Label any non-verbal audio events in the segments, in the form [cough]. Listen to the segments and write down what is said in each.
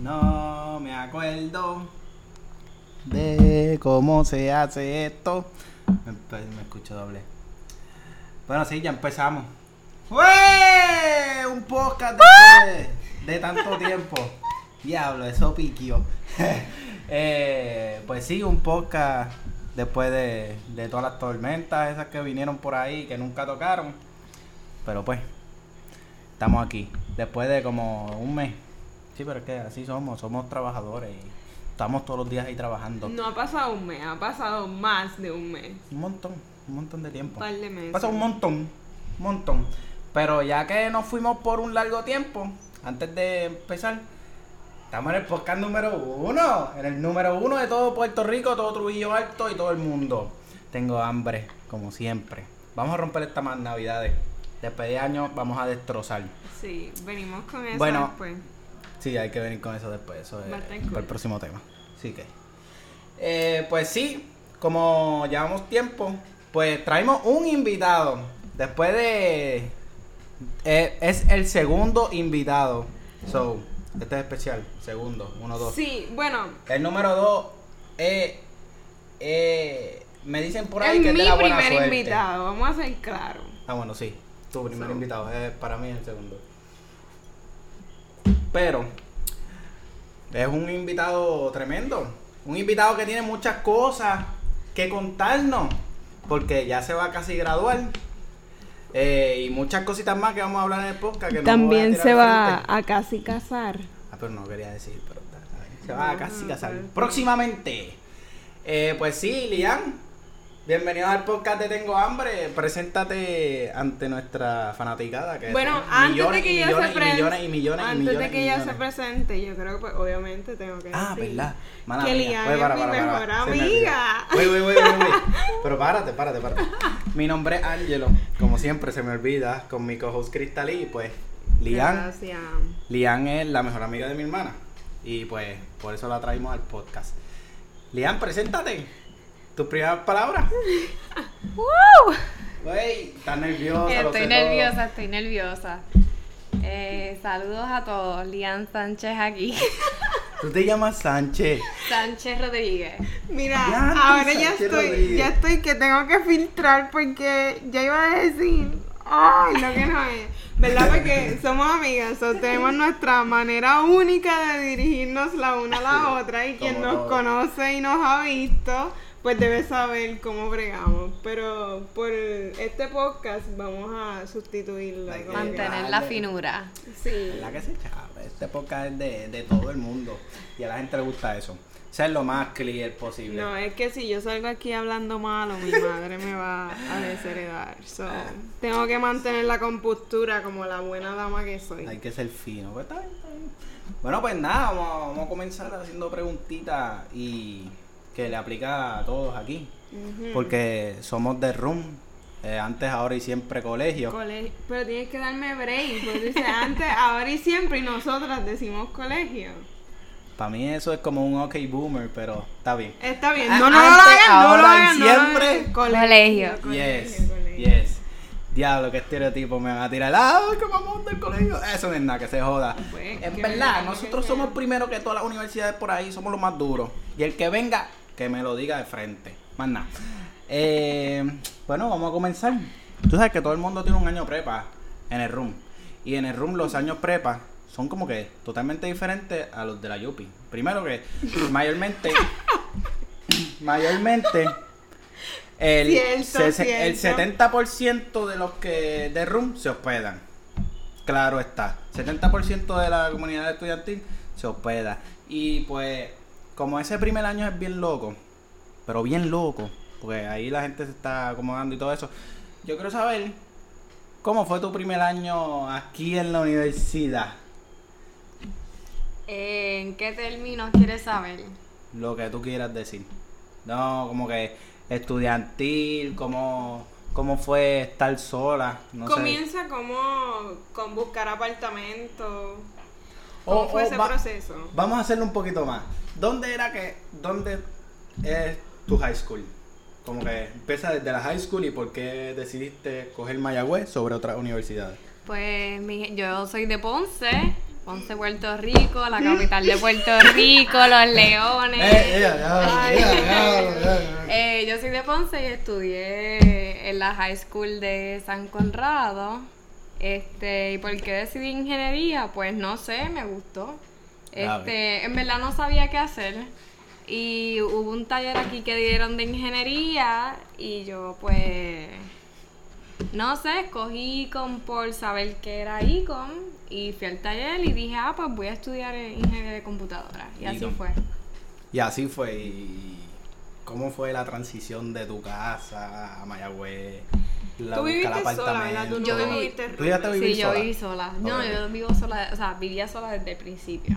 No me acuerdo de cómo se hace esto. Me, escucho doble. Bueno, sí, ya empezamos. ¡Ué! Un podcast después de, de tanto tiempo. Diablo, eso piquió. [laughs] Eh, pues sí, un podcast después de, de todas las tormentas esas que vinieron por ahí que nunca tocaron. Pero pues, estamos aquí. Después de como un mes. Sí, pero es que así somos, somos trabajadores y estamos todos los días ahí trabajando. No ha pasado un mes, ha pasado más de un mes. Un montón, un montón de Un tiempo. par de meses. Pasa un montón, un montón. Pero ya que nos fuimos por un largo tiempo, antes de empezar, estamos en el podcast número uno. En el número uno de todo Puerto Rico, todo Trujillo Alto y todo el mundo. Tengo hambre, como siempre. Vamos a romper estas más navidades. Después de años vamos a destrozar. Sí, venimos con eso Bueno, después. Sí, hay que venir con eso después. Eso es para cool. el próximo tema. Así que. Eh, pues sí, como llevamos tiempo, pues traemos un invitado. Después de. eh, es el segundo invitado. So, este es especial. Segundo, uno, dos. Sí, bueno, El número dos es. eh, me dicen por ahí es que es mi de la buena primer suerte. invitado, vamos a ser claros. Ah, bueno, sí. Tu primer So. invitado. Es para mí el segundo. Pero es un invitado tremendo. Un invitado que tiene muchas cosas que contarnos. Porque ya se va casi graduar. Eh, y muchas cositas más que vamos a hablar en el podcast. Que También se va a casi casar. Ah, pero no quería decir, pero está. Se va a casi Ah, casar. pues. Próximamente. Eh, pues sí, Lian. Bienvenido al podcast de Tengo Hambre. Preséntate ante nuestra fanaticada. Que Bueno, antes millones de que ella se presente, millones y millones y antes millones de que ella se presente, yo creo que pues, obviamente tengo que Ah, decir ¿verdad? Mala que mía. Lian Pues, es para, mi para, mejor amiga. Wey, wey, wey. Pero párate, párate, párate. Mi nombre es Angelo. Como siempre se me olvida con mi co-host Cristalí. Pues Lian. Gracias. Lian es la mejor amiga de mi hermana. Y pues por eso la traímos al podcast. Lian, preséntate. Tus primeras palabras. [laughs] ¡Woo! Wey, estás nerviosa. Estoy todo. nerviosa, estoy nerviosa. Eh, saludos a todos. Lian Sánchez aquí. Tú te llamas Sánchez. Sánchez Rodríguez. Mira, Ya, ahora ya estoy, Rodríguez. ya estoy que tengo que filtrar porque ya iba a decir, ay, lo que no es. ¿Verdad? Porque [laughs] somos amigas, o tenemos nuestra manera única de dirigirnos la una a la otra y quien nos todo. conoce y nos ha visto, pues debe saber cómo bregamos. Pero por este podcast vamos a sustituirlo. Hay que Mantener la finura. Sí. ¿Verdad que se chave? Este podcast es de, de todo el mundo. Y a la gente le gusta eso. Ser lo más clear posible. No, es que si yo salgo aquí hablando malo, mi madre me va a desheredar. So, [laughs] tengo que mantener la compostura como la buena dama que soy. Hay que ser fino. Pues está bien, está bien. Bueno, pues nada, vamos, vamos a comenzar haciendo preguntitas y que le aplica a todos aquí. Porque somos de room. eh, antes, ahora y siempre colegio. Colegio. Pero tienes que darme break, porque dice antes, ahora y siempre, y nosotras decimos colegio. Para mí eso es como un ok boomer, pero está bien. Está bien, no, no lo antes, hagan, no lo hagan. no lo hagan. siempre. Colegio. Yes, colegio. yes. Diablo, qué estereotipo me van a tirar. Ah, que vamos del colegio. Eso no es nada, que se joda. Pues, en verdad, venga, nosotros somos primero que todas las universidades por ahí, somos los más duros. Y el que venga, que me lo diga de frente. Más nada. Eh, bueno, vamos a comenzar. Tú sabes que todo el mundo tiene un año prepa en el room. Y en el room los años prepa son como que totalmente diferentes a los de la Yupi. Primero que mayormente [laughs] mayormente el, Cierto, sese- el cierto. 70% de los que de room se hospedan. Claro está. 70% de la comunidad estudiantil se hospeda. Y pues, como ese primer año es bien loco, pero bien loco, porque ahí la gente se está acomodando y todo eso. Yo quiero saber cómo fue tu primer año aquí en la universidad. Eh, ¿En qué términos quieres saber? Lo que tú quieras decir. No, como que estudiantil, cómo, cómo fue estar sola. No sé. Comienza como con buscar apartamento. ¿Cómo fue ese va- proceso? Vamos a hacerlo un poquito más. ¿Dónde era que, dónde es tu high school? Como que empieza desde la high school y por qué decidiste coger Mayagüez sobre otras universidades. Pues mi- yo soy de Ponce, Ponce, Puerto Rico, la capital de Puerto Rico, los [laughs] leones. Eh, ya, ya, Ay. ya, ya, ya. Eh, yo soy de Ponce y estudié en la high school de San Conrado. Este, ¿y por qué decidí ingeniería? Pues no sé, me gustó. Este, en verdad no sabía qué hacer. Y hubo un taller aquí que dieron de ingeniería y yo pues no sé, escogí Icon por saber qué era Icon y fui al taller y dije, ah, pues voy a estudiar ingeniería de computadora. Y así fue. Y así fue. ¿Y ¿Cómo fue la transición de tu casa a Mayagüez? La Tú el viviste sola, ¿verdad? Tú apartamento. Yo no viví- viviste ¿Tú llegaste a vivir Sí, yo sola? viví sola. No, yo vivo sola, o sea, vivía sola desde el principio.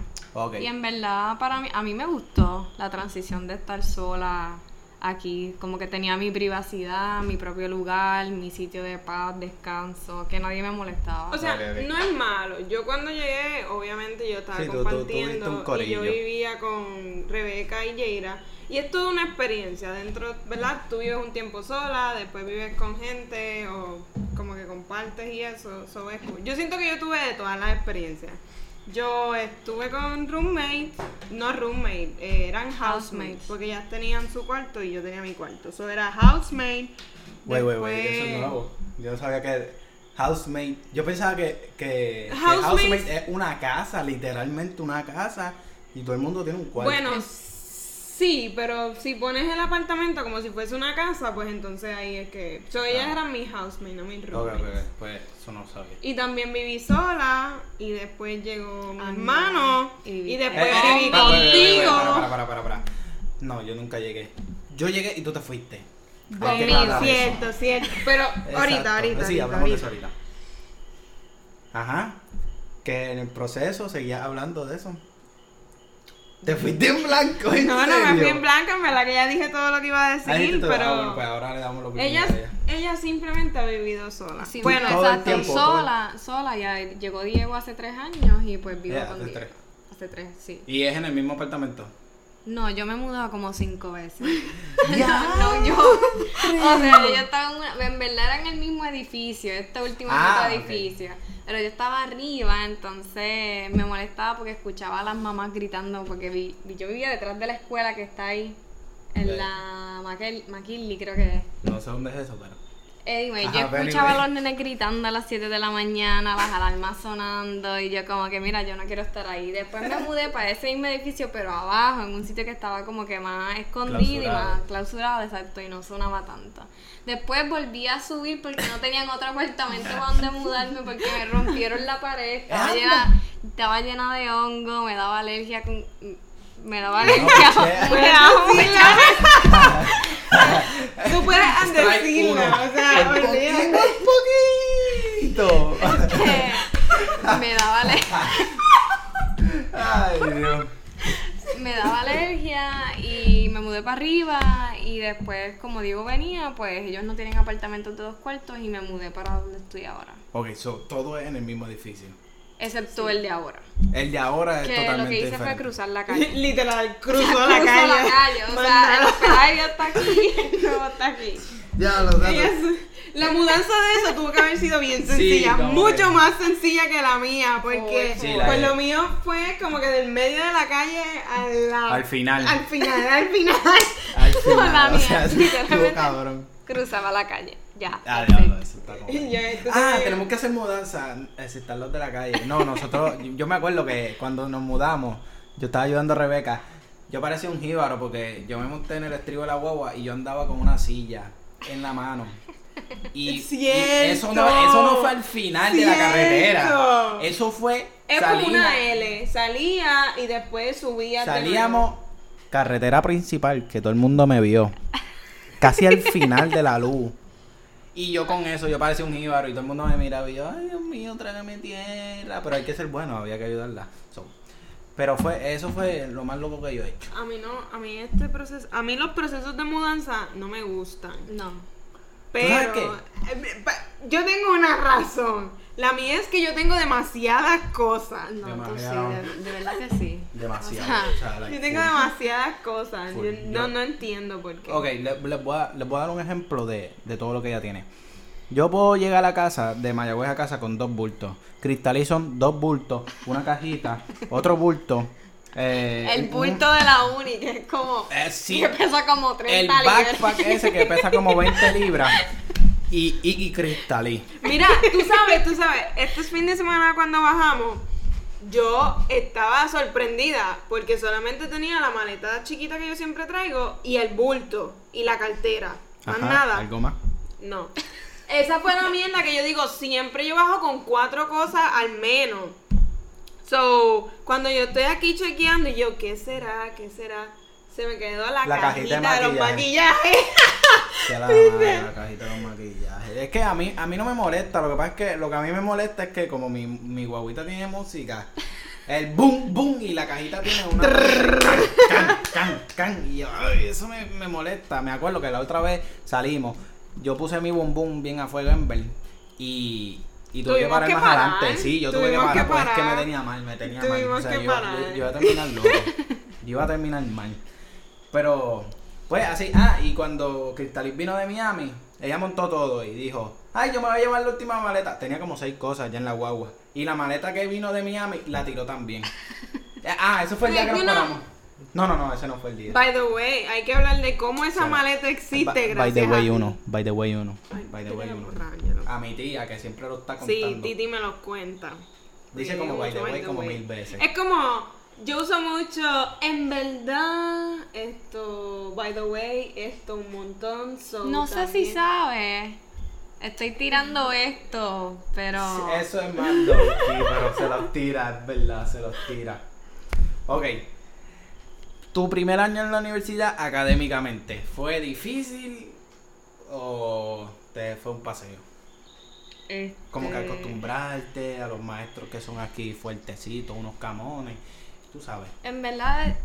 Y en verdad, para mí, a mí me gustó la transición de estar sola aquí. Como que tenía mi privacidad, mi propio lugar, mi sitio de paz, descanso, que nadie me molestaba. O sea, no es malo. Yo cuando llegué, obviamente yo estaba Sí, tú- tú- tú viste un compartiendo y yo vivía con Rebeca y Yeira. Y es toda una experiencia dentro, ¿verdad? Tú vives un tiempo sola, después vives con gente o como que compartes y eso. eso es cool. Yo siento que yo tuve de todas las experiencias. Yo estuve con roommates, no roommates, eh, eran housemates, Housemates. porque ellas tenían su cuarto y yo tenía mi cuarto. Eso era housemate. Wey, wey, wey, eso es nuevo. Yo no sabía que housemate. Yo pensaba que, que, que housemate es una casa, literalmente una casa, y todo el mundo tiene un cuarto. Bueno, sí, pero si pones el apartamento como si fuese una casa, pues entonces ahí es que. So, ellas Ah. eran mi housemate, no mis roommates. ok, ok, pues eso no lo sabía. Y también viví sola, y después llegó mi Ah, hermano, y después Eh, viví eh, para, para, contigo. Para, para, para, para. No, yo nunca llegué. Yo llegué y tú te fuiste. Eso. Cierto, cierto. Pero ahorita, ahorita. Sí, ahorita, hablamos de ahorita. eso ahorita. Ajá. Que en el proceso seguías hablando de eso. Te fuiste en blanco, ¿en No, no, me fui en blanco, en verdad que ya dije todo lo que iba a decir, todo. pero. Ah, bueno, pues ahora le damos la oportunidad ella, ella. ella simplemente ha vivido sola. Sí, bueno, exacto, tiempo, todo el- sola, sola, ya llegó Diego hace tres años y pues vivo Ya, con hace Diego. tres. Hace tres, sí. Y es en el mismo apartamento. No, yo me he mudado como cinco veces. [laughs] [laughs] no, yo. [laughs] O sea, yo estaba en, una- en verdad era en el mismo edificio, este último Ah, edificio. Pero yo estaba arriba, entonces me molestaba porque escuchaba a las mamás gritando, porque vi- yo vivía detrás de la escuela que está ahí, en Ya. la McKinley, creo que es. No sé dónde es eso, pero. Anyway, Ajá, yo escuchaba a los nenes gritando a las 7 de la mañana, las alarmas sonando y yo como que mira, yo no quiero estar ahí. Después me mudé para ese mismo edificio, pero abajo, en un sitio que estaba como que más escondido y más clausurado, exacto, y no sonaba tanto. Después volví a subir porque no tenían otro apartamento para donde mudarme porque me rompieron la pared, estaba llena, estaba llena de hongo, me daba alergia con... Me daba No, alergia. Me da un [laughs] Tú puedes Strike decirlo, uno. o sea, Un poquito, un poquito. me daba alergia. Ay, Dios. me daba alergia y me mudé para arriba y después como Diego venía, pues ellos no tienen apartamentos de dos cuartos y me mudé para donde estoy ahora. Ok, so todo es en el mismo edificio. Excepto el de ahora. El de ahora es Que lo totalmente que hice fue cruzar la [laughs] calle. Literal, [laughs] cruzó Cruzó la calle. O sea, [laughs] el hospedaje está aquí, no está aquí. Ya, es- La mudanza de eso tuvo que haber sido bien sencilla, mucho más sencilla que la mía, porque Sí, la pues lo mío fue como que del medio de la calle a la- Al final. Al final, al final. Al la final, o mía, sea, literalmente. cabrón. Cruzaba la calle. Ya. Ah, diablo, eso está como... [laughs] Ah, tenemos que hacer mudanza, exceptar los de la calle. No, nosotros, [laughs] yo me acuerdo que cuando nos mudamos, yo estaba ayudando a Rebeca, yo parecía un jíbaro porque yo me monté en el estribo de la guagua y yo andaba con una silla en la mano. Y, y eso, no, eso no fue al final de la carretera. Eso fue. Es como una L, salía y después subía. de Salíamos carretera principal, que todo el mundo me vio. Casi al final de la luz. Y yo con eso, yo parecía un jíbaro y todo el mundo me miraba y yo, ay Dios mío, trágame tierra. Pero hay que ser bueno, había que ayudarla. So, pero fue, eso fue lo más loco que yo he hecho. A mí no, a mí este proceso, a mí los procesos de mudanza no me gustan. No. Pero sabes qué? eh, yo tengo una razón. La mía es que yo tengo demasiadas cosas. No, tú sí, Demasiado. de, de verdad que sí. Demasiado. O sea, o sea, like, Yo tengo demasiadas cosas. Yo no, no entiendo por qué. Ok, le- les voy, a, les voy a dar un ejemplo de, de todo lo que ella tiene. Yo puedo llegar a la casa, de Mayagüez a casa, con dos bultos. Cristalí son dos bultos, una cajita, [laughs] otro bulto. eh, El un- bulto de la uni, que es como. Eh, sí. Que pesa como 30 el libras. backpack ese que pesa como 20 libras. [laughs] Y, y, y cristalí. Mira, tú sabes, tú sabes, este fin de semana cuando bajamos, yo estaba sorprendida porque solamente tenía la maleta chiquita que yo siempre traigo y el bulto y la cartera. Más Ajá, nada. ¿Algo más? No. Esa fue la mierda que yo digo, siempre yo bajo con cuatro cosas al menos. So, cuando yo estoy aquí chequeando y yo, ¿qué será? ¿Qué será? Se me quedó la, La cajita, cajita de de los maquillaje. maquillajes. [laughs] Que la, [laughs] la cajita de los maquillajes. Es que a mí, a mí no me molesta. Lo que pasa es que lo que a mí me molesta es que como mi, mi guaguita tiene música, el boom, boom y la cajita tiene una. can, can, can. Y yo, ay, eso me, me molesta. Me acuerdo que la otra vez salimos. Yo puse mi boom, boom bien a fuego en ver. Y. Y tuve que parar que más parar. adelante. Sí, yo tuve que parar, que pues es que me tenía mal, me tenía Tuvimos mal. O sea, que yo, parar. yo- yo iba a terminar loco. [laughs] yo iba a terminar mal. Pero, pues así, ah, y cuando Crystallis vino de Miami, ella montó todo y dijo, ay, yo me voy a llevar la última maleta. Tenía como seis cosas ya en la guagua. Y la maleta que vino de Miami la tiró también. [laughs] Ah, eso fue el día que nos paramos. No, no, no, ese no fue el día. By the way, hay que hablar de cómo esa Sí. maleta existe By- gracias By the way uno, by the way uno, Ay, by the way uno. A mi tía que siempre lo está contando. Sí, Titi me los cuenta. Dice Sí, como by the way como mil veces. Es como, yo uso mucho, en verdad, esto, by the way, esto un montón. so No sé si sabes. Estoy tirando esto, pero. Eso es más donkey, pero se los tira, es verdad, se los tira. Ok. Tu primer año en la universidad académicamente, ¿fue difícil o te fue un paseo? Como que este, acostumbrarte a los maestros que son aquí fuertecitos, unos camones, tú sabes. En verdad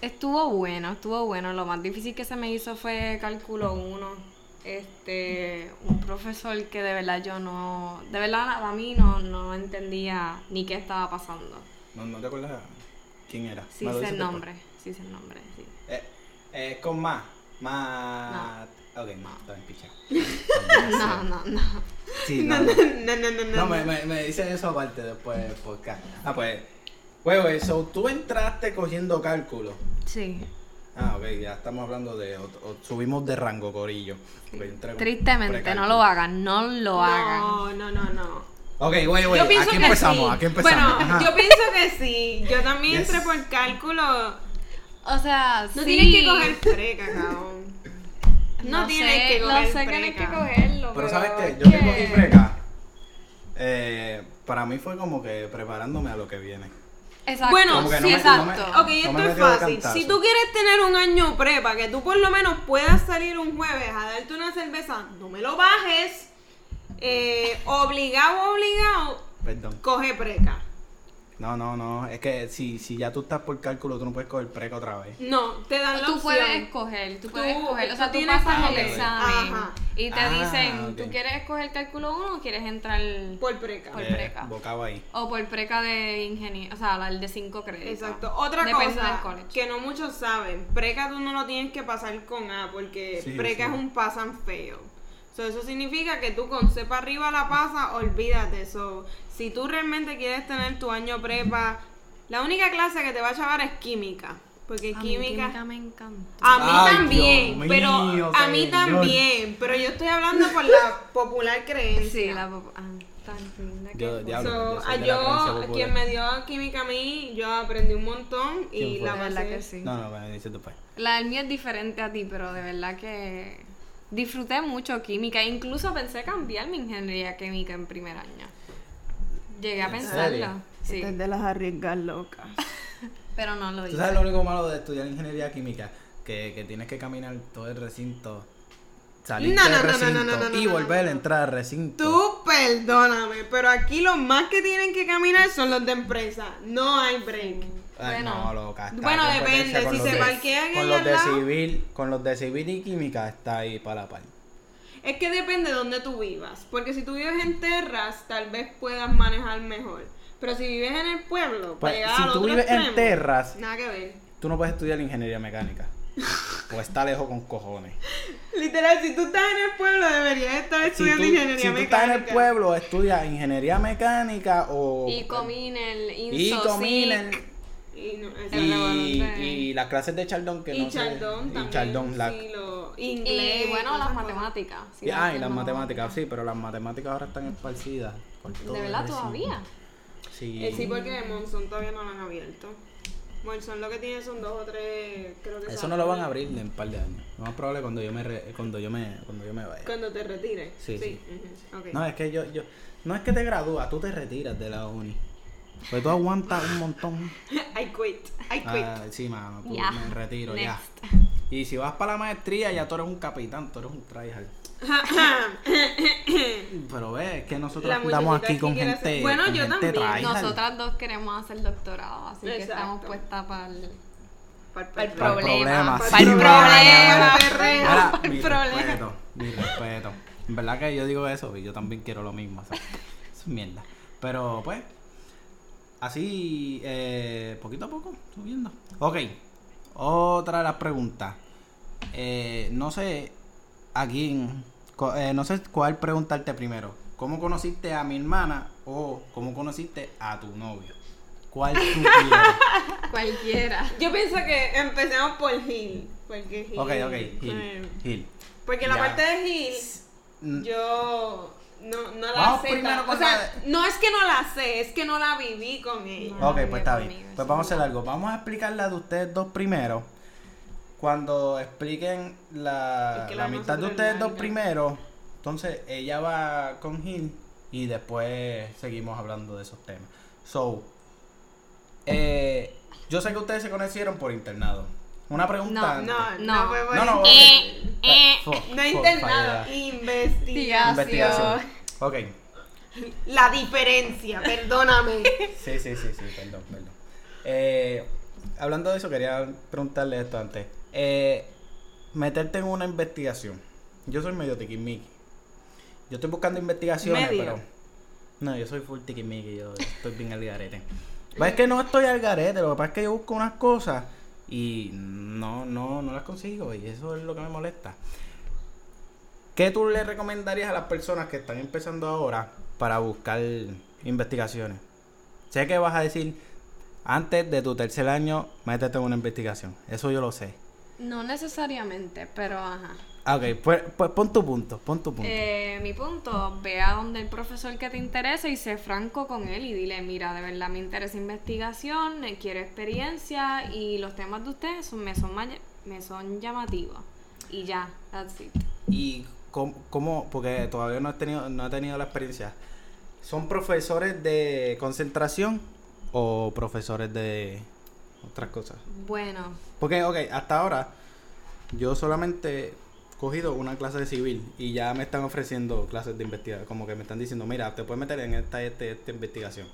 estuvo bueno, estuvo bueno. Lo más difícil que se me hizo fue cálculo 1. Este, un profesor que de verdad yo no, de verdad a mí no, no entendía ni qué estaba pasando. ¿No, no te acuerdas quién era? Sí ¿Me lo sé el nombre, sí sé el nombre, sí. Eh, eh, con más. Más. Ok, más, está bien pichado. [laughs] No, no, no. Sí, [laughs] no, no. No, no, no, no. No, me, me, me dice eso aparte después del podcast. Ah, pues, huevo, eso, tú entraste cogiendo cálculo. Sí. Ah, ok, ya estamos hablando de, o- o subimos de rango, corillo. Entré Tristemente, no lo hagan, no lo hagan. No, no, no, no. Ok, güey, güey, aquí que empezamos, sí. aquí empezamos. Bueno, Ajá. yo pienso que sí. Yo también Yes. entré por cálculo. O sea, No sí. tienes que coger preca, cabrón. [laughs] No, tienes sé, que coger No sé que tienes que cogerlo. Pero ¿sabes qué? Yo que que- cogí preca, eh, para mí fue como que preparándome a lo que viene. Exacto. Bueno, Como que sí, no me- exacto. no me- Ok, No esto me es de fácil. cantazo. Si tú quieres tener un año prepa, que tú por lo menos puedas salir un jueves a darte una cerveza, no me lo bajes. Eh, obligado, obligado, Perdón. coge preca. No, no, no. Es que si, si ya tú estás por cálculo, tú no puedes coger preca otra vez. No, te dan la Tú opción. puedes escoger, tú puedes escoger, o sea, tú tú tienes pasas el examen Ajá. y te Ah, dicen, ok. ¿tú quieres escoger cálculo 1 o quieres entrar Por preca. Por Eh, preca. Bocado ahí. o por preca de ingeniería, o sea, el de 5 créditos? Exacto. Otra Depende cosa que no muchos saben, preca tú no lo tienes que pasar con A porque Sí, preca sí. es un pass and fail. So, eso significa que tú con C para arriba la pasa, olvídate. So, si tú realmente quieres tener tu año prepa, la única clase que te va a chavar es química. Porque A mí química... química me encanta. A mí Ay, también, Dios pero mío, a mí señor. también, pero yo estoy hablando por la [laughs] popular creencia. Sí, la pop- ah, tan linda que Yo- So, yo soy a de la yo, creencia popular. quien me dio química a mí, yo aprendí un montón y la verdad que sí. No, no, me dice tu. La del mío es diferente a ti, pero de verdad que disfruté mucho química. Incluso pensé cambiar mi ingeniería química en primer año. Llegué a ¿En pensarlo. Sí, de las arriesgas locas. [laughs] pero no lo ¿Tú hice. sabes lo único malo de estudiar ingeniería química? Que, que tienes que caminar todo el recinto, salir No, del no, no, no, recinto no, no, no, y volver a entrar al recinto. Tú perdóname, pero aquí los más que tienen que caminar son los de empresa. No hay break. Ay, Bueno. no, loca, Bueno, en depende, si se de- parquean con ahí los de lado. civil, con los de civil y química está ahí para la par. Es que depende de dónde tú vivas. Porque si tú vives en terras, tal vez puedas manejar mejor. Pero si vives en el pueblo, Pues, para llegar si al tú otro vives en terras- Nada que ver. Tú no puedes estudiar ingeniería mecánica. o [laughs] está lejos con cojones. Literal, si tú estás en el pueblo, deberías estar Si estudiando tú, ingeniería si tú mecánica. estás en el pueblo, estudia ingeniería mecánica o... Y Cominer, y Sic. Y, no, y, y las clases de Chaldón que y no sé- Chaldón y también. Chaldón, la- sí, lo, inglés. Y bueno, las matemáticas. sí, y- ah, y las no- matemáticas, sí, pero las matemáticas ahora están esparcidas. por todo ¿De verdad todavía? Sí. Eh, sí, porque Monzón todavía no lo han abierto. Monzón lo que tiene son dos o tres, creo que Eso no lo van a abrir en un par de años. Lo más probable cuando yo me re- cuando yo me cuando yo me vaya. Cuando te retires. Sí, sí. No, es que yo yo no es que te gradúas, tú te retiras de la uni. Pues tú aguantas un montón. [laughs] I quit. I quit. Ah, sí, mano, tú me retiro ya. Y si vas para la maestría, ya tú eres un capitán, tú eres un tryhard. [laughs] Pero ve, es que nosotros muchachita aquí con gente, hacer- Bueno, con yo gente también. tryhard. Nosotras dos queremos hacer doctorado, así que estamos puestas para el, Pa'l para el problema. problema, Para el problema. Mira, El mi problema. respeto, mi respeto. En verdad que yo digo eso y yo también quiero lo mismo. o sea, es mierda. Pero pues, así, eh, poquito a poco, subiendo. Ok, otra de las preguntas. Eh, no sé a quién, eh, no sé cuál preguntarte primero. ¿Cómo conociste a mi hermana o cómo conociste a tu novio? ¿Cuál tú [laughs] quieres? Cualquiera. Yo pienso que empecemos por Gil. Porque Gil. Ok, ok, Gil. Gil. Porque la Ya. parte de Gil, yo no, no la Vamos sé. primero tan- con o sea, la no es que no la sé, es que no la viví con ella. No. Ok, pues está bien. Pues vamos a hacer algo. Vamos a explicar la de ustedes dos primero. Cuando expliquen la, Es que la mitad de ustedes dos primero, entonces ella va con Gil y después seguimos hablando de esos temas. So, eh, yo sé que ustedes se conocieron por internado. Una pregunta. No. No, No. no, fue por No, no, eh, eh, Fo- no fo- internado, investigación. Investigación. Ok. La diferencia, perdóname. [laughs] Sí, sí, sí, sí, perdón, perdón. Eh, hablando de eso, quería preguntarle esto antes. Eh, meterte en una investigación. Yo soy medio tiquismiqui. Yo estoy buscando investigaciones, Medio. pero. No, yo soy full tiquismiqui, yo estoy bien al garete. [laughs] Pues es que no estoy al garete, lo que pasa es que yo busco unas cosas y no, no, no las consigo y eso es lo que me molesta. ¿Qué tú le recomendarías a las personas que están empezando ahora para buscar investigaciones? Sé que vas a decir, antes de tu tercer año, métete en una investigación. Eso yo lo sé. No necesariamente, pero ajá. Ah, Ok, pues, pues pon tu punto, pon tu punto. Eh, mi punto, ve a donde el profesor que te interese y sé franco con él y dile, mira, de verdad me interesa investigación, eh, quiero experiencia y los temas de ustedes son, me, son, me son llamativos. Y ya, that's it. ¿Y cómo, cómo- porque todavía no he, tenido, no he tenido la experiencia, ¿son profesores de concentración o profesores de otras cosas? Bueno, Porque, ok, hasta ahora yo solamente cogido una clase de civil y ya me están ofreciendo clases de investigación. Como que me están diciendo, mira, te puedes meter en esta, este, esta investigación.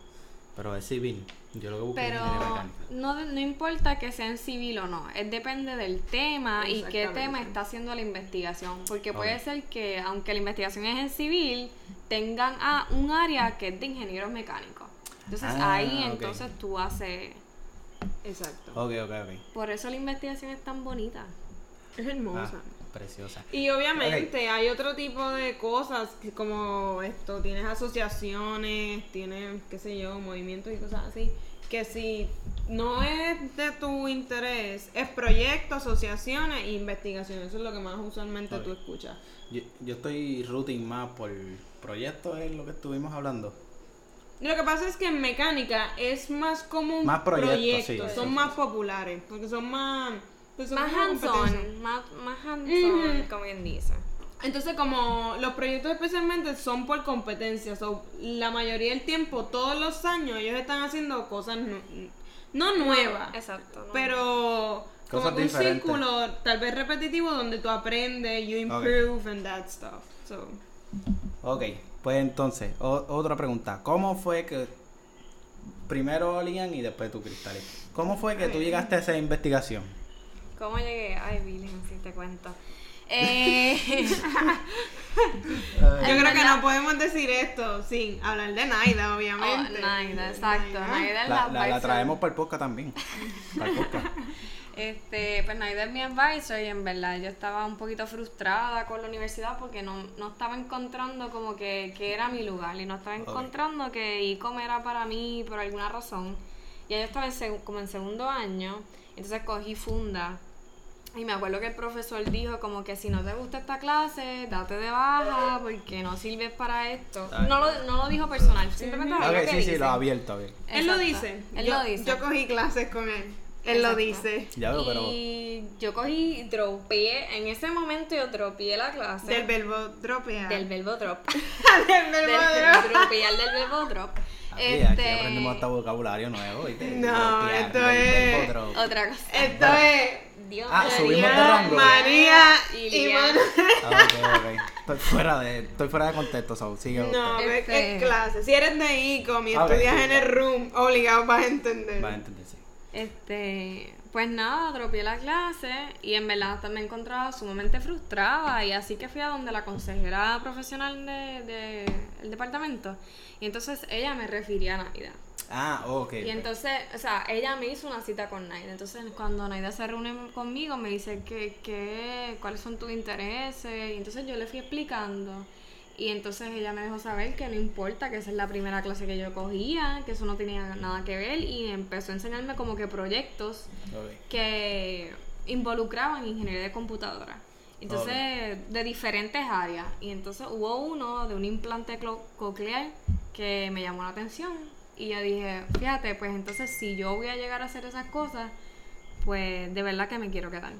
Pero es civil. Yo lo que busco es pero ingeniería mecánica. no, no importa que sea en civil o no, es depende del tema y qué tema está haciendo la investigación. Porque puede ser que, aunque la investigación es en civil, tengan ah, un área que es de ingenieros mecánicos. Entonces Ah, ahí entonces tú haces... Exacto. Ok, ok, ok. Por eso la investigación es tan bonita. Es Ah, hermosa. preciosa. Y obviamente hay otro tipo de cosas como esto, tienes asociaciones, tienes, qué sé yo, movimientos y cosas así, que si no es de tu interés, es proyectos, asociaciones e investigaciones, eso es lo que más usualmente Ok. tú escuchas. Yo, yo estoy routing más por proyectos, es lo que estuvimos hablando. Lo que pasa es que en mecánica es más como un Más proyectos, sí, son sí, más sí. populares, porque son más... pues Más hands-on, más, más hands-on, como bien dice. Entonces, como los proyectos especialmente son por competencia, so, la mayoría del tiempo, todos los años, ellos están haciendo cosas no nuevas, Exacto. ¿no? pero como Cosas que un diferentes. círculo tal vez repetitivo donde tú aprendes, you improve and that stuff. So, Ok, pues entonces, o- otra pregunta. ¿Cómo fue que primero Lian y después tú, Cristales? ¿Cómo fue que tú llegaste a esa investigación? ¿Cómo llegué? Ay, Billy, si te cuento. Eh, Yo creo que no podemos decir esto sin hablar de Naida, obviamente. oh, Naida, exacto. Naida es la, la, la, la advisor. traemos para el podcast también. Para el podcast. Este, pues Naida es mi advisor y en verdad yo estaba un poquito frustrada con la universidad porque no, no estaba encontrando como que, que era mi lugar y no estaba encontrando que ICOM era para mí por alguna razón. Ya yo estaba en como en segundo año, entonces cogí funda. Y me acuerdo que el profesor dijo como que si no te gusta esta clase, date de baja porque no sirves para esto. Ay. No lo, no lo dijo personal, simplemente lo que sí, dice. sí, lo abierto, abierto. Él lo dice. Él yo, lo dice. Yo cogí clases con él. Él lo dice. Ya veo, pero. Y yo cogí, dropeé, en ese momento yo dropeé la clase. Del verbo dropear. del verbo drop. Del [laughs] del verbo drop. dropear del verbo drop. Este, aquí aprendimos hasta vocabulario nuevo. No, esto es-. Otra cosa. Esto es Dios Ah, María. subimos de María, rango. María Y y. Manuel. Ah, ok, ok. Estoy fuera de, estoy fuera de contexto, so, sigue No, usted. es, es clase. Si eres de ICOM y Ah, ok, estudias sí, en el room, obligado vas a entender. Va a entender, sí. Este, pues nada, dropeé la clase y en verdad me encontraba sumamente frustrada y así que fui a donde la consejera profesional del de, el departamento y entonces ella me refirió a Naida. Ah, ok. Y entonces, o sea, ella me hizo una cita con Naida. Entonces, cuando Naida se reúne conmigo, me dice que, que, cuáles son tus intereses. Y entonces yo le fui explicando. Y entonces ella me dejó saber que no importa, que esa es la primera clase que yo cogía, que eso no tenía nada que ver. Y empezó a enseñarme como que proyectos que involucraban ingeniería de computadora. Entonces, de diferentes áreas. Y entonces hubo uno de un implante clo- coclear que me llamó la atención. Y yo dije, fíjate, pues entonces si yo voy a llegar a hacer esas cosas, pues de verdad que me quiero quedar.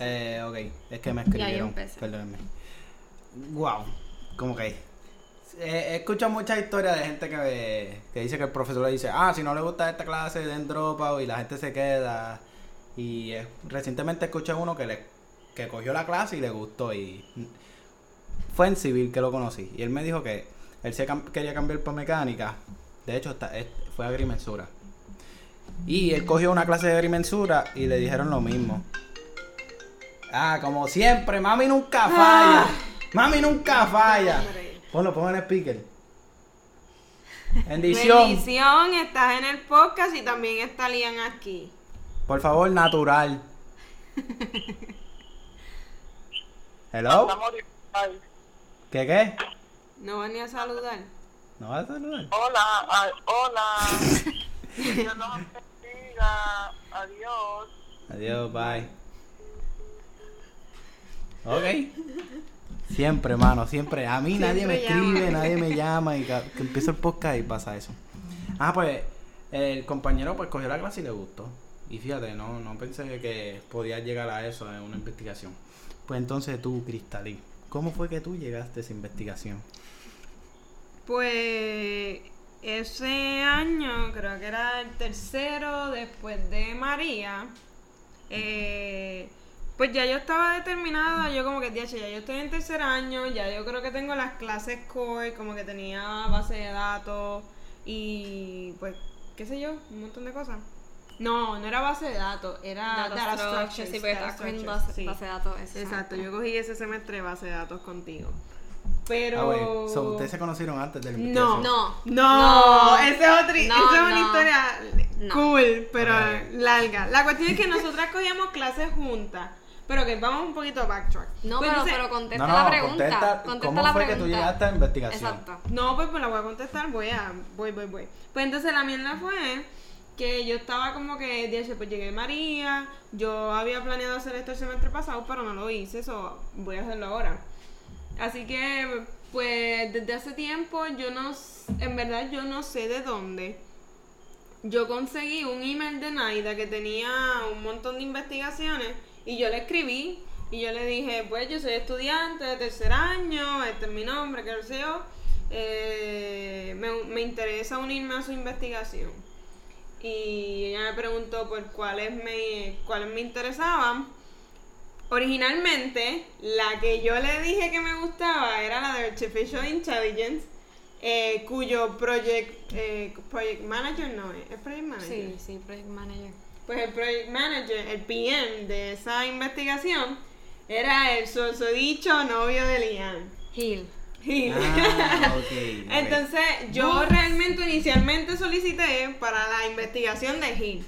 Eh, ok, es que me ahí escribieron. empecé. Perdónenme. Wow, como que. Eh, he escuchado muchas historias de gente que, que dice que el profesor le dice, ah, si no le gusta esta clase, den dropout y la gente se queda. Y eh, recientemente escuché uno que le que cogió la clase y le gustó y fue en civil que lo conocí. Y él me dijo que él se quería cambiar por mecánica. De hecho, está, es- fue agrimensura. Y él cogió una clase de agrimensura y le dijeron lo mismo. Ah, como siempre, mami nunca falla. Mami nunca falla. Ponlo, ponlo en el speaker. [laughs] Bendición. Bendición, estás en el podcast y también está Lian aquí. Por favor, natural. [laughs] Hello. ¿Qué qué? No van ni a saludar. ¿No vas a saludar? Hola, ay, hola. [laughs] Dios los bendiga. Adiós. Adiós, bye. Ok. Siempre, hermano, siempre. A mí nadie me escribe, nadie me llama y ca- que empieza el podcast y pasa eso. Ah, pues el compañero pues cogió la clase y le gustó. Y fíjate, no, no pensé que podía llegar a eso en una investigación. Pues entonces tú, Cristalín, ¿cómo fue que tú llegaste a esa investigación? Pues ese año, creo que era el tercero después de María, eh, pues ya yo estaba determinada, yo como que, "Diache, ya yo estoy en tercer año, ya yo creo que tengo las clases core, como que tenía base de datos y pues, qué sé yo, un montón de cosas. No, no era base de datos, era Data data, structures, structures. sí, porque data structures, base, sí. base de datos. Exacto, yo cogí ese semestre base de datos contigo. Pero... Ah, güey, so, ustedes se conocieron antes de la No. No. no, No. esa es, otra, No, esa es una no. historia No. cool, pero larga. La cuestión es que nosotras cogíamos clases juntas, pero que vamos un poquito backtrack. No, Pues pero, contesta No, no, la pregunta. contesta, contesta ¿cómo la fue pregunta. que tú llegaste a la investigación? Exacto. No, pues, pues la voy a contestar, voy a, voy, voy, voy. Pues entonces la mierda fue que yo estaba como que, dije, pues llegué María, yo había planeado hacer esto el semestre pasado, pero no lo hice, eso voy a hacerlo ahora. Así que, pues desde hace tiempo yo no, en verdad yo no sé de dónde. Yo conseguí un email de Naida que tenía un montón de investigaciones y yo le escribí y yo le dije, pues yo soy estudiante de tercer año, este es mi nombre, qué sé yo, eh, me, me interesa unirme a su investigación. Y ella me preguntó por cuáles me, cuáles me interesaban. Originalmente, la que yo le dije que me gustaba era la de Artificial Intelligence, eh, cuyo project, eh, project manager no es, es project manager. Sí, sí, project manager. Pues el project manager, el PM de esa investigación, Era el dicho novio de Lian. Gil. Gil. Ah. [laughs] Entonces, yo realmente inicialmente solicité para la investigación de Gil.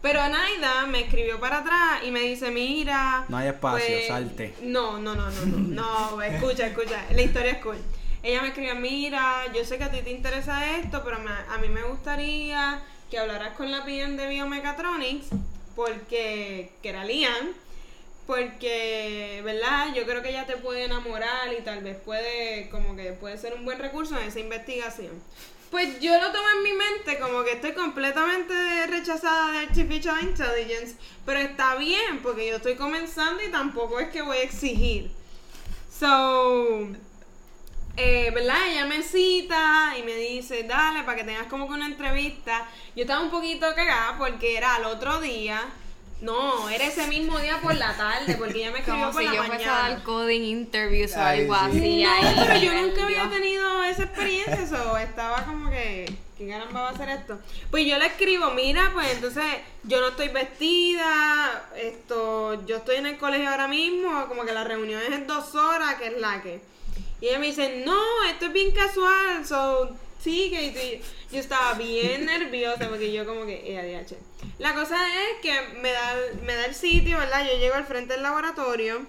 Pero Naida me escribió para atrás y me dice, mira... No hay espacio, pues, salte. No, no, no, no, no, no, [laughs] escucha, escucha, la historia es cool. Ella me escribió, mira, yo sé que a ti te interesa esto, pero me- a mí me gustaría que hablaras con la PM de Biomechatronics, porque, que era Lian, porque, ¿verdad? Yo creo que ella te puede enamorar y tal vez puede, como que puede ser un buen recurso en esa investigación. Pues yo lo tomo en mi mente como que estoy completamente rechazada de Artificial Intelligence, pero está bien porque yo estoy comenzando y tampoco es que voy a exigir. So, eh, ¿verdad? Ella me cita y me dice, dale, para que tengas como que una entrevista. Yo estaba un poquito cagada porque era al otro día. No, era ese mismo día por la tarde, porque ella me escribió Como por si la yo fuese a mañana. dar coding interviews o Ay, algo sí. así. No, ahí, pero yo nunca había tenido esa experiencia, eso estaba como que, ¿qué caramba va a hacer esto? Pues yo le escribo, mira, pues entonces yo no estoy vestida, esto, yo estoy en el colegio ahora mismo, como que la reunión es en dos horas, que es la que. Y ella me dice, no, esto es bien casual, so, sigue. Y yo estaba bien [laughs] nerviosa porque yo como que, eh, ADH. La cosa es que me da, me da el sitio, ¿verdad? Yo llego al frente del laboratorio.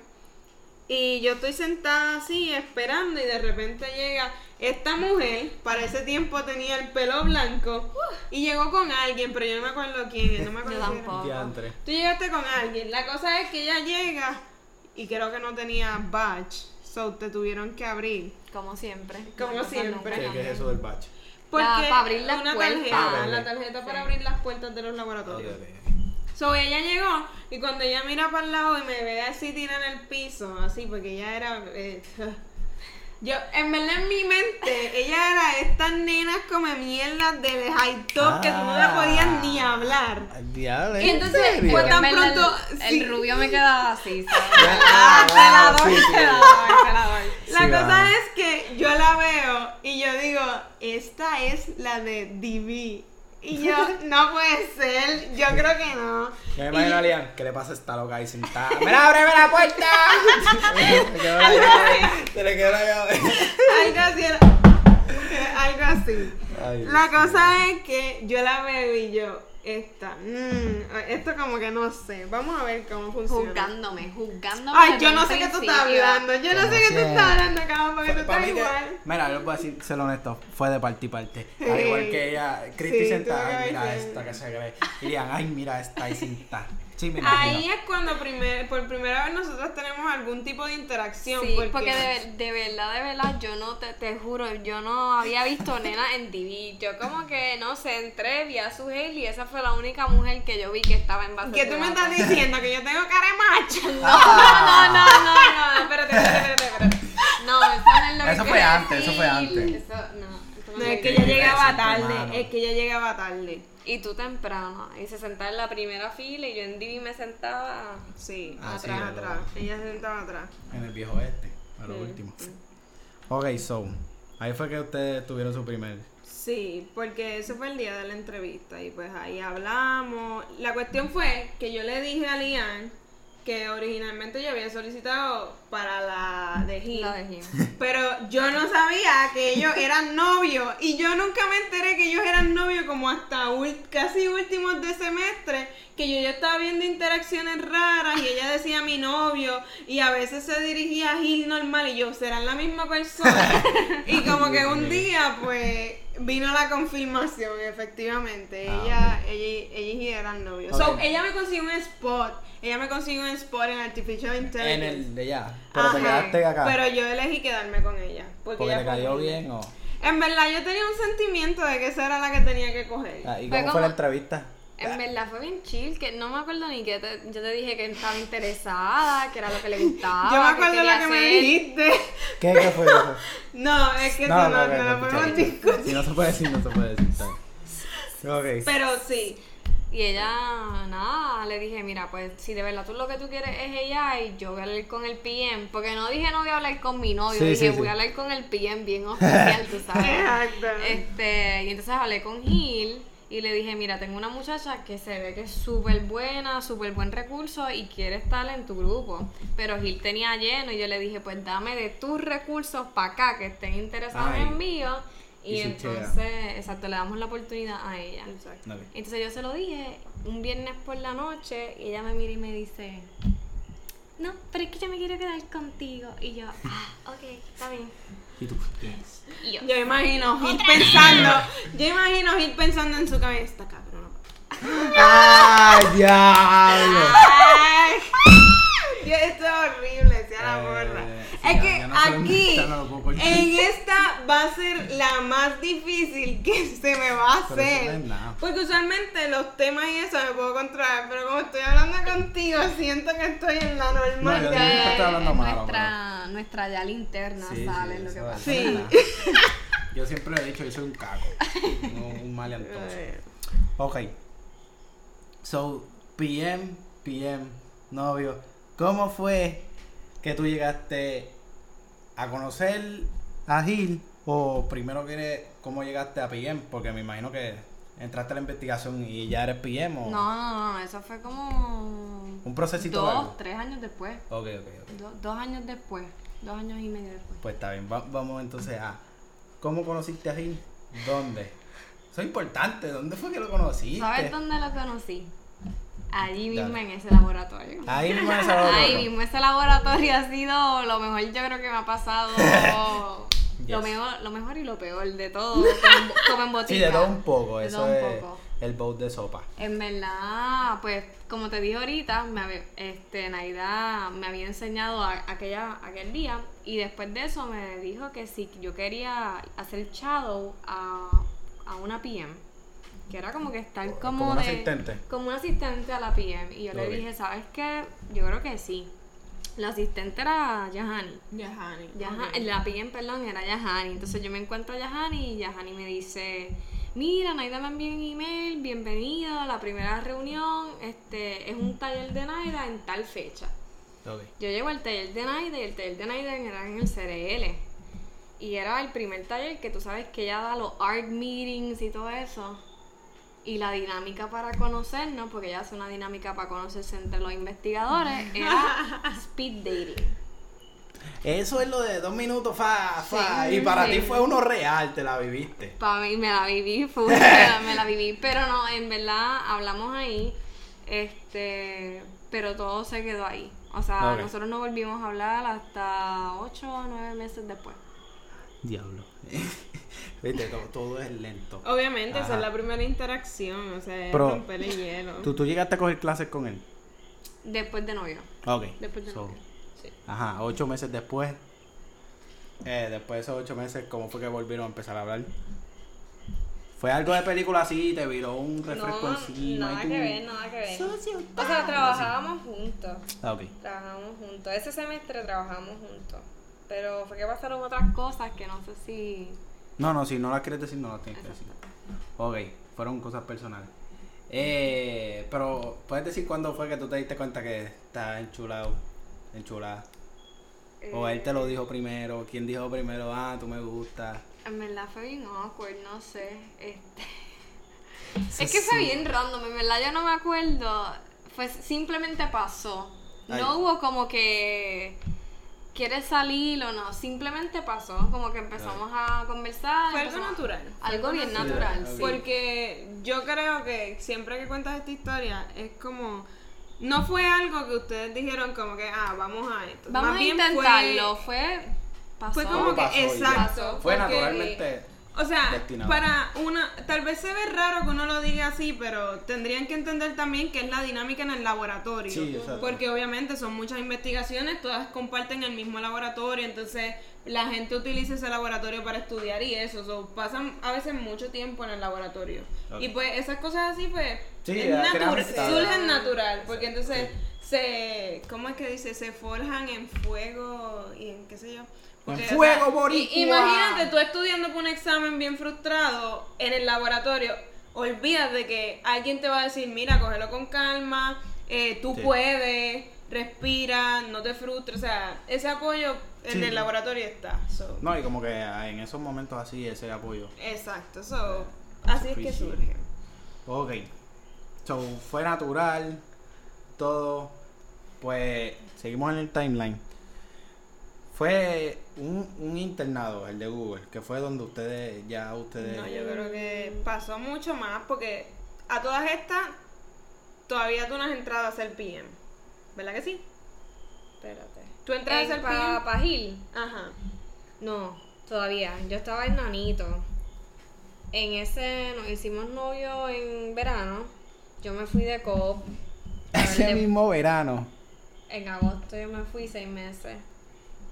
Y yo estoy sentada así esperando y de repente llega esta mujer, para ese tiempo tenía el pelo blanco y llegó con alguien, pero yo no me acuerdo quién no me acuerdo Yo tampoco. Tú llegaste con alguien, la cosa es que ella llega y creo que no tenía badge, so te tuvieron que abrir. Como siempre. Como siempre. ¿Qué, qué es eso del batch? Porque para abrir las una puertas. tarjeta, Ah, la tarjeta para abrir las puertas de los laboratorios. So ella llegó y cuando ella mira para el lado y me ve así tirada en el piso, así, porque ella era. eh, yo, en verdad en mi mente, ella era estas nenas come mierda del high top que tú no le podías ni hablar. Y ¿en entonces, serio? pues, tan pronto- El, sí. el rubio me quedaba así. [laughs] Ah, te la doy, te la doy, te la doy. La Sí, cosa va. es que yo la veo y yo digo, esta es la de DV. Y yo, no puede ser, yo creo que no. Yo me imagino a Lian, ¿qué le pasa a esta loca ahí sentada? ¡Mira, ábreme la puerta! [laughs] Se le quedó la llave. Se le quedó la llave. Algo así era. Algo así. Ay, La cosa es que yo la veo y yo, esta, mm, esto como que no sé. Vamos a ver cómo funciona. Juzgándome, juzgándome. Ay, yo no sé qué tú estás hablando. Yo no sé qué tú estás hablando, cabrón, porque tú estás mí que- igual. Mira, yo a decir, ser honesto, fue de parte y parte. Al igual que ella, Cristi Sí, sentada, ay, mira esta que se cree. Y Lian, ay, mira esta ahí sentada. Sí, me imagino. Ahí es cuando primer, por primera vez nosotros tenemos algún tipo de interacción. Sí, porque, porque de, de verdad, de verdad, yo no te, te juro, yo no había visto nena en TV. Yo como que, no sé, entré, vi a su y esa fue la única mujer que yo vi que estaba en base ¿Qué tú me estás diciendo? ¿Que yo tengo cara de macho? [laughs] No, no, no, no, no, espérate, espérate, espérate, espérate. No, eso no es lo que Eso fue quiero antes, eso fue decir. antes. Eso, no, eso no No, es que Mira, llegaba tarde, es que ella llegaba tarde. Y tú temprano, y se sentaba en la primera fila y yo en Divi me sentaba Sí, Ah, sí, atrás, era atrás. Ella se sentaba atrás. En el viejo este, a lo último. Ok, so, ahí fue que ustedes tuvieron su primer. Sí, porque ese fue el día de la entrevista y pues ahí hablamos. La cuestión fue que yo le dije a Lian que originalmente yo había solicitado para la de Gil. la de Jim. [laughs] Pero yo no sabía que ellos eran novios y yo nunca me enteré que ellos eran novios como hasta casi últimos de semestre, que yo ya estaba viendo interacciones raras y ella decía mi novio y a veces se dirigía a Gil normal y yo, ¿serán la misma persona? [laughs] y como que un día pues vino la confirmación, efectivamente, Ah, ella, ella, ella y eran novios. So, Ok. ella me consiguió un spot, ella me consiguió un spot en Artificial Intelligence. En el de allá. Pero te Ajá, quedaste acá. Pero yo elegí quedarme con ella. Porque, porque ella te cayó bien o. En verdad, yo tenía un sentimiento de que esa era la que tenía que coger. Ah, ¿Y Fue cómo fue como- la entrevista? En verdad fue bien chill, que no me acuerdo ni que te- yo te dije que estaba interesada, que era lo que le gustaba. yo me acuerdo lo que me hacer. dijiste. ¿Qué, qué fue eso? No, es que no, no, no, no, ok, podemos discutir. Si no se puede decir, no se puede decir. está bien. Ok. Pero sí. Y ella, nada, le dije, mira, pues si de verdad tú lo que tú quieres es ella y yo voy a hablar con el PM, porque no dije no voy a hablar con mi novio, Sí, dije sí, voy sí. a hablar con el PM bien oficial, tú sabes. Exacto. Este, y entonces hablé con Gil y le dije, mira, tengo una muchacha que se ve que es súper buena, súper buen recurso y quiere estar en tu grupo. Pero Gil tenía lleno y yo le dije, pues dame de tus recursos para acá que estén interesados Ay. en mío. Y, entonces, exacto, le damos la oportunidad a ella. Ok. Entonces yo se lo dije un viernes por la noche y ella me mira y me dice, no, pero es que yo me quiero quedar contigo. Y yo, ah, ok, está bien. ¿Y tú? Yes. Y yo, Yo imagino Gil pensando, yo imagino Gil pensando en su cabeza, esta cabrona. ¡Ay, diablo! Ay, [laughs] esto es horrible, sea la Eh, sí, es ya- que ya no aquí, [laughs] no en esta va a ser la más difícil que [laughs] se me va a no hacer. Porque usualmente los temas y eso me puedo controlar, pero como estoy hablando contigo, siento que estoy en la No, yo normal. estoy hablando malo, nuestra, nuestra ya linterna Sí, sale sí, lo que pasa. no Sí. Yo siempre he dicho, yo soy un caco. no un maleantoso. Eh, Ok. So, PM, PM, novio. ¿Cómo fue que tú llegaste a conocer a Gil? O primero que cómo llegaste a PM? Porque me imagino que entraste a la investigación y ya eres PM o No, no, no, eso fue como un procesito dos, largo. tres años después. Ok, ok, ok. Do- dos años después. Dos años y medio después. Pues está bien, Va- vamos entonces a ¿Cómo conociste a Gil? ¿Dónde? Eso es importante, ¿dónde fue que lo conociste? ¿Sabes dónde lo conocí? Allí mismo Dale. en ese laboratorio. Ahí mismo en ese [laughs] Ahí laboratorio. mismo, ese laboratorio ha sido lo mejor yo creo que me ha pasado. [laughs] lo, mejor, lo mejor y lo peor de todo. Como, como en botica. [laughs] Sí, de todo un poco, De eso todo un es poco. el bowl de sopa. En verdad, pues, como te dije ahorita, me había- este, Naida me había enseñado a- aquella, aquel día y después de eso me dijo que si yo quería hacer shadow a, a una PM, que era como que estar como, Como un de- asistente. Como un asistente a la PM. Y yo le dije, ¿sabes qué? Yo creo que sí. La asistente era Yahani. Yahani. Yaha- ok. La PM, perdón, era Yahani. Entonces yo me encuentro a Yahani y Yahani me dice, mira, Naida me envió un email, bienvenido a la primera reunión, este es un taller de Naida en tal fecha. Yo llego al taller de Naida y el taller de Naida era en el CRL. Y era el primer taller que tú sabes que ella da los art meetings y todo eso. Y la dinámica para conocernos, porque ella hace una dinámica para conocerse entre los investigadores, era [laughs] speed dating. Eso es lo de dos minutos, fa, fa. Sí, y para sí. ti fue uno real, te la viviste. Para mí me la viví, full, me, la, me la viví, pero no, en verdad hablamos ahí, este, pero todo se quedó ahí. O sea, nosotros no volvimos a hablar hasta 8 o 9 meses después. Diablo. [laughs] Viste, todo, todo es lento. Obviamente, esa es la primera interacción, o sea, es Pero- romper el hielo. ¿Tú, tú llegaste a coger clases con él. Después de novio. Ok. Después de So, novio. Sí. Ajá, ocho meses después. Eh, después de esos ocho meses, ¿cómo fue que volvieron a empezar a hablar? ¿Fue algo de película así? ¿Te viró un refresco encima? nada y tú- que ver, nada que ver. Socio, O sea, trabajábamos juntos. Ah, ok. Trabajamos juntos. Ese semestre trabajamos juntos. Pero fue que pasaron otras cosas que no sé si. No, no, si no las quieres decir, no las tienes que decir. Ok, fueron cosas personales. Eh, pero, ¿puedes decir cuándo fue que tú te diste cuenta que estaba enchulado? Enchulada. O él te lo dijo primero. ¿Quién dijo primero? Ah, tú me gustas. En verdad fue bien awkward, no sé. Este... [laughs] es que fue bien random, en verdad yo no me acuerdo. Fue simplemente pasó. Ay. No hubo como que quieres salir o no, simplemente pasó, como que empezamos a conversar. Fue algo natural. Algo bien natural. Sí. Porque yo creo que siempre que cuentas esta historia es como. No fue algo que ustedes dijeron como que, ah, vamos a esto. Vamos Más a bien intentarlo, fue... pasó. Fue, fue como que, pasó exacto. Fue porque- naturalmente. O sea, destinado. para una, tal vez se ve raro que uno lo diga así, pero tendrían que entender también que es la dinámica en el laboratorio. Sí. Porque obviamente son muchas investigaciones, todas comparten el mismo laboratorio, entonces la gente utiliza ese laboratorio para estudiar y eso, so, pasan a veces mucho tiempo en el laboratorio. Y pues esas cosas así, pues, Sí, es surgen natural, porque entonces se, ¿cómo es que dice? Se forjan en fuego y en qué sé yo. Porque, fuego, i- Imagínate tú estudiando por un examen bien frustrado en el laboratorio. Olvídate que alguien te va a decir, mira, cógelo con calma, eh, tú Sí. puedes, respira, no te frustres. O sea, ese apoyo en Sí. el laboratorio está. so. No, y como que ah, en esos momentos así, ese apoyo. Exacto, so, así es que surge. Ok. So, fue natural, todo. Pues seguimos en el timeline. Fue un, un internado, el de Google, que fue donde ustedes, ya ustedes... No, yo creo que pasó mucho más porque a todas estas todavía tú no has entrado a hacer PM. ¿Verdad que sí? Espérate. ¿Tú entras a hacer para PM? Gil? Ajá. No, todavía. Yo estaba en Nanito. En ese nos hicimos novio en verano. Yo me fui de COP. [laughs] Ese De- mismo verano. En agosto yo me fui seis meses.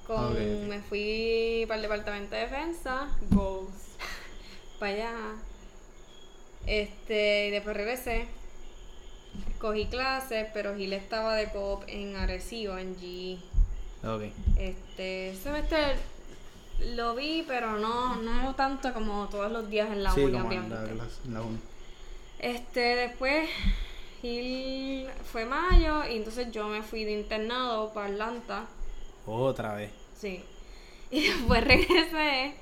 Con. Me fui para el departamento de defensa. Goals. [laughs] para allá. Este, y después regresé. Cogí clases, pero Gil estaba de coop en Arecibo, en G. Ok. Este, semestre lo vi, pero no, no tanto como todos los días en la sí, uni, en la, obviamente. clase- en la uni. Este, después Gil fue mayo y entonces yo me fui de internado para Atlanta. Otra vez. Sí. [laughs] Y después regresé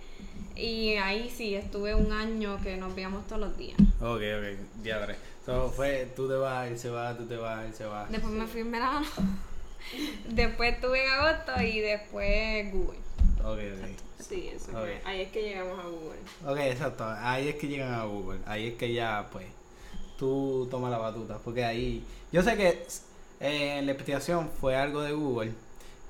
y ahí sí estuve un año que nos veíamos todos los días. Ok, ok, ya veré. So, fue, tú te vas, él se va, tú te vas, él se va. Después me fui en verano. [laughs] después estuve en agosto y después Google. Ok, ok. Sí, eso fue. Ahí es que llegamos a Google. Ok, exacto. Ahí es que llegan a Google. Ahí es que ya, pues, tú tomas la batuta. Porque ahí. Yo sé que eh, la investigación fue algo de Google.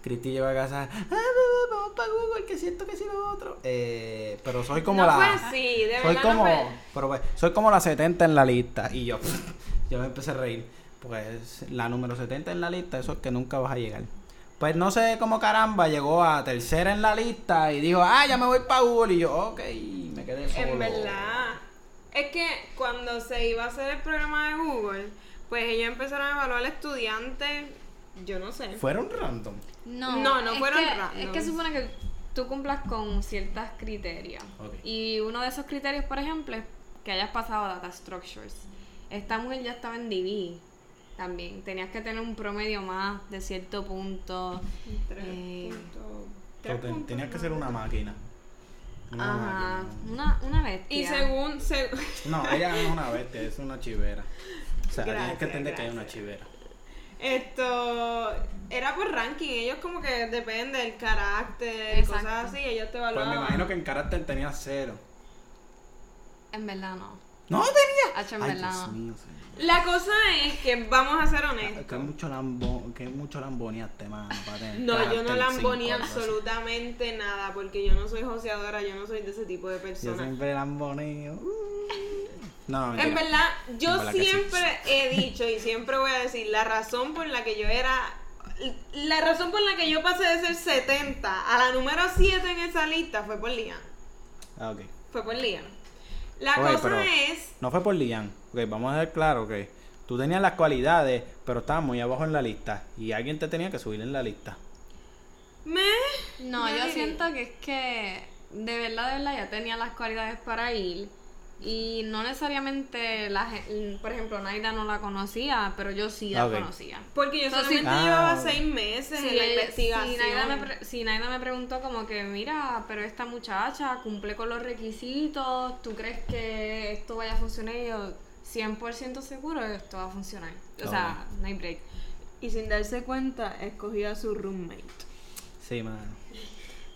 Cristi lleva a casa. Ah, vamos para Google, que siento que sí lo otro. Eh, pero soy como no la. fue así, de soy verdad como. no pero pues, soy como la 70 en la lista. Y yo. [laughs] yo me empecé a reír. Pues la número 70 en la lista, eso es que nunca vas a llegar. Pues no sé cómo caramba llegó a tercera en la lista y dijo, ah, ya me voy para Google. Y yo, ok, me quedé solo. En verdad. Es que cuando se iba a hacer el programa de Google, pues ellos empezaron a evaluar estudiantes, yo no sé. Fueron random. No, No, no es fueron que, randoms. Es que supone que tú cumplas con ciertos criterios. Y uno de esos criterios, por ejemplo, es que hayas pasado Data Structures. Esta mujer ya estaba en DB también. Tenías que tener un promedio más de cierto punto. Tres Eh, ten- tenías que ser una máquina. Una Ajá, máquina. una, una bestia. Y según, se- No, ella no es una bestia, es una chivera. O sea, tienes que entender que es una chivera. Esto era por ranking, ellos como que depende del carácter y Exacto. cosas así, ellos te Pues evaluaban. me imagino que en carácter tenía cero. En verdad no. ¡No tenía! Hacho, en Ay, verdad Dios no. mío, señor. La cosa es que vamos a ser Que honestos. mucho lambo, que mucho lamboneaste, mano, [laughs] No, yo no así. absolutamente nada, porque yo no soy joseadora, yo no soy de ese tipo de Yo persona. siempre lamboneo. No. En verdad, yo En siempre he [laughs] dicho y siempre voy a decir, la razón por la que yo era... La razón por la que yo pasé de ser 70 a la número 7 en esa lista fue por Lian. Ah, ok. Fue por Lian. La cosa es... No fue por Lian. Ok, vamos a ver claro que tú tenías las cualidades, pero estabas muy abajo en la lista. Y alguien te tenía que subir en la lista. Me... No, Yo yo diría- siento que es que de verdad, de verdad, ya tenía las cualidades para ir. Y no necesariamente, la, por ejemplo, Naida no la conocía, pero yo sí la conocía. Porque yo So, si- solamente Ah, llevaba. 6 meses Si, en la si investigación. Naida me, pre- si Naida me preguntó como que, mira, pero esta muchacha cumple con los requisitos, ¿tú crees que esto vaya a funcionar? Y yo, 100% seguro que esto va a funcionar. O sea, no hay break. Y sin darse cuenta, escogí a su roommate. Sí, mano.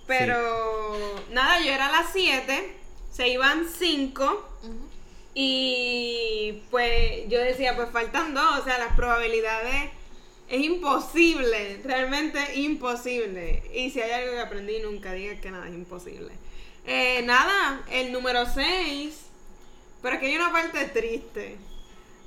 Pero nada, yo era las 7, se iban 5 y pues yo decía, pues faltan dos, o sea, las probabilidades es imposible, realmente imposible. Y si hay algo que aprendí, nunca digas que nada es imposible. Eh, nada, el número 6, pero aquí hay una parte triste.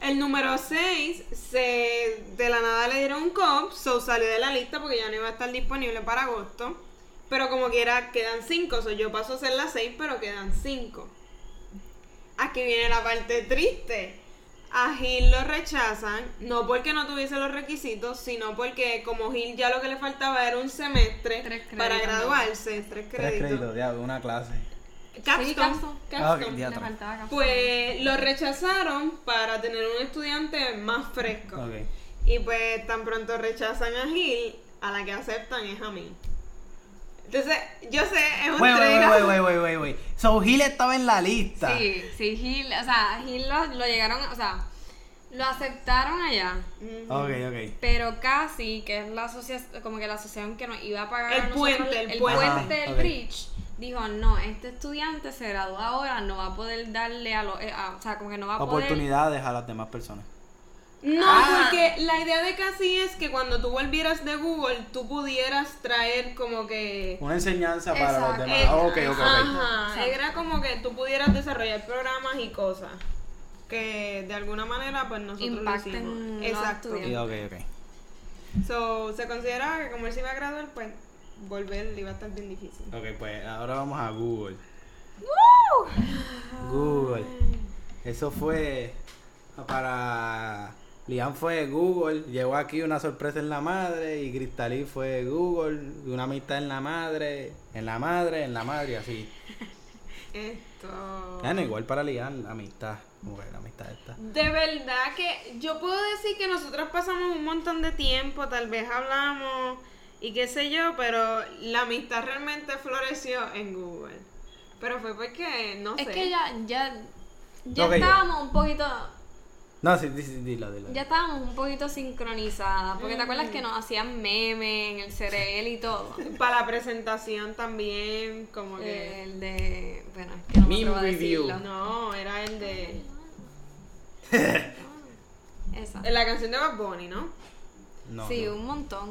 El número 6 se de la nada le dieron un cop, so salió de la lista porque ya no iba a estar disponible para agosto. Pero como quiera, quedan 5, so yo paso a ser la 6, pero quedan 5. Aquí viene la parte triste. A Gil lo rechazan, no porque no tuviese los requisitos, sino porque como Gil ya lo que le faltaba era un semestre créditos, para ¿no? graduarse, tres créditos. Tres créditos, ya, de una clase. Capstone, Sí, capstone. Ah, capstone. faltaba capstone. Pues lo rechazaron para tener un estudiante más fresco. Y pues tan pronto rechazan a Gil, a la que aceptan es a mí. Entonces, yo sé, es un Wait, wait, trade-off. wait, wait, wait, wait, wait. So Gil estaba en la lista. Sí, sí, Gil, o sea, Gil lo, lo llegaron, o sea, lo aceptaron allá. Ujú. Ok, ok. Pero casi, que es la asociación, como que la asociación que nos iba a pagar El a nosotros puente, el el puente. puente del Ajá, ok. bridge, dijo, no, este estudiante se gradúa ahora, no va a poder darle a los, eh, o sea, como que no va a poder... Oportunidades a las demás personas. No, Ah. porque la idea de casi es que cuando tú volvieras de Google, tú pudieras traer como que... Una enseñanza para los Exacto. demás. Eh, Ah, ok, ok, ok. Ajá, era como que tú pudieras desarrollar programas y cosas que de alguna manera pues nosotros lo Impacten hicimos. los Exacto. Y Ok, ok. So, se consideraba que como él se iba a graduar, pues volver le iba a estar bien difícil. Ok, pues ahora vamos a Google. Google. Eso fue para. Lian fue Google, llegó aquí una sorpresa en la madre y Cristalí fue Google, una amistad en la madre, en la madre, en la madre y así. [laughs] Esto... Bueno, igual para Lian, la amistad, como que la amistad esta. De verdad que yo puedo decir que nosotros pasamos un montón de tiempo, tal vez hablamos y qué sé yo, pero la amistad realmente floreció en Google. Pero fue porque, no Es sé. que ya, ya, ya. estábamos un poquito, No, sí, sí, sí, dilo, dilo. ya estábamos un poquito sincronizadas, porque te acuerdas que nos hacían memes en el cereal y todo. Para la presentación también, como que... El de, bueno, es que no me Meme a review. decirlo. No, era el de... [laughs] Esa. La canción de Bad Bunny, ¿no? No, sí, no. un montón.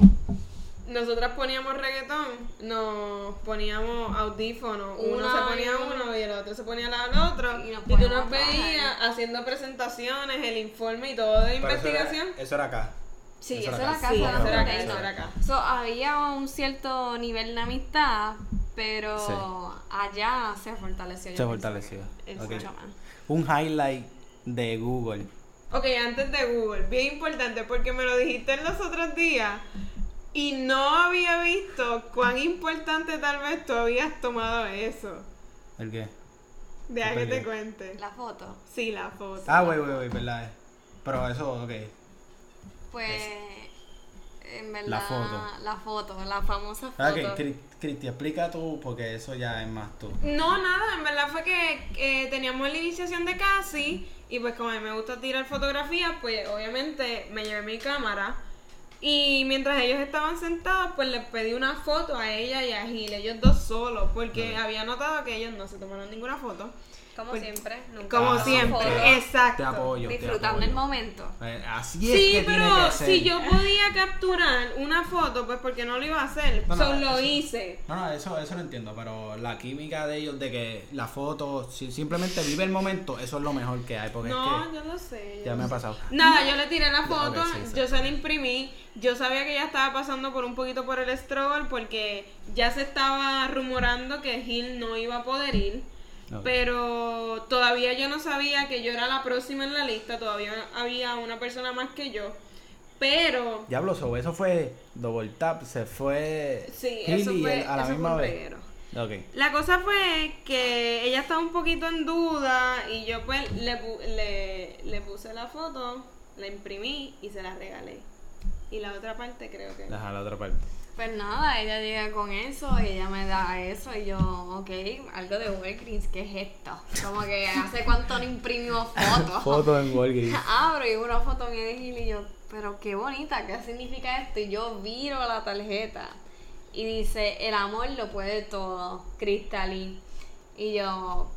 Nosotras poníamos reggaetón, nos poníamos audífonos, uno Una se ponía y uno. y el otro se ponía al otro, Y y, tú nos veías haciendo presentaciones, el informe y todo de Pero eso era- investigación. Eso era acá. Sí, Eso eso era acá. Sí, eso era acá, eso era acá. So, había un cierto nivel de amistad, pero Sí. allá se fortaleció. yo Se fortaleció. Es Ok. Mucho más. Un highlight de Google. Ok, antes de Google, bien importante porque me lo dijiste en los otros días y no había visto cuán importante tal vez tú habías tomado eso. ¿El qué? Deja que te cuente. La foto. Sí, la foto. Ah, wey, wey, wey, verdad. Pero eso, ok. Pues, en verdad, La foto. la foto, la famosa Ah, foto. Ok, Cri- Cristi, explica tú, porque eso ya es más tú. No, nada, en verdad fue que eh, teníamos la iniciación de Casi y pues como a mí me gusta tirar fotografías, pues obviamente me llevé mi cámara y mientras ellos estaban sentados, pues les pedí una foto a ella y a Gil, ellos dos solos, porque había notado que ellos no se tomaron ninguna foto. Como Pues, siempre. Nunca Como Ah, siempre, foto, exacto. Te apoyo. te Disfrutando apoyo. el momento. Eh, Así es Sí, que tiene pero que ser. si yo podía capturar una foto, pues porque no lo iba a hacer, No, no, solo lo eso- hice. No, no, eso, eso lo entiendo, pero la química de ellos, de que la foto, si simplemente vive el momento, eso es lo mejor que hay, porque No, es yo lo sé. yo ya lo me ha pasado. Nada, yo le tiré la Ya, foto, sí, yo se la imprimí, yo sabía que ella estaba pasando por un poquito por el struggle porque ya se estaba rumorando que Gil no iba a poder ir, Pero todavía yo no sabía que yo era la próxima en la lista, todavía había una persona más que yo, pero Diablo, so, eso fue double tap, se fue sí, eso fue, a la eso misma vez. La cosa fue que ella estaba un poquito en duda y yo pues le, le, le puse la foto, la imprimí y se la regalé. Y la otra parte creo que... Deja la otra parte. Pues nada, ella llega con eso y ella me da eso y yo, ok, algo de Walgreens, ¿qué es esto? Como que hace cuánto no imprimimos [laughs] fotos. [laughs] Foto en Walgreens. Abro y una foto mía de Gil y yo, pero qué bonita, ¿qué significa esto? Y yo viro la tarjeta y dice, el amor lo puede todo, Cristalín. Y yo,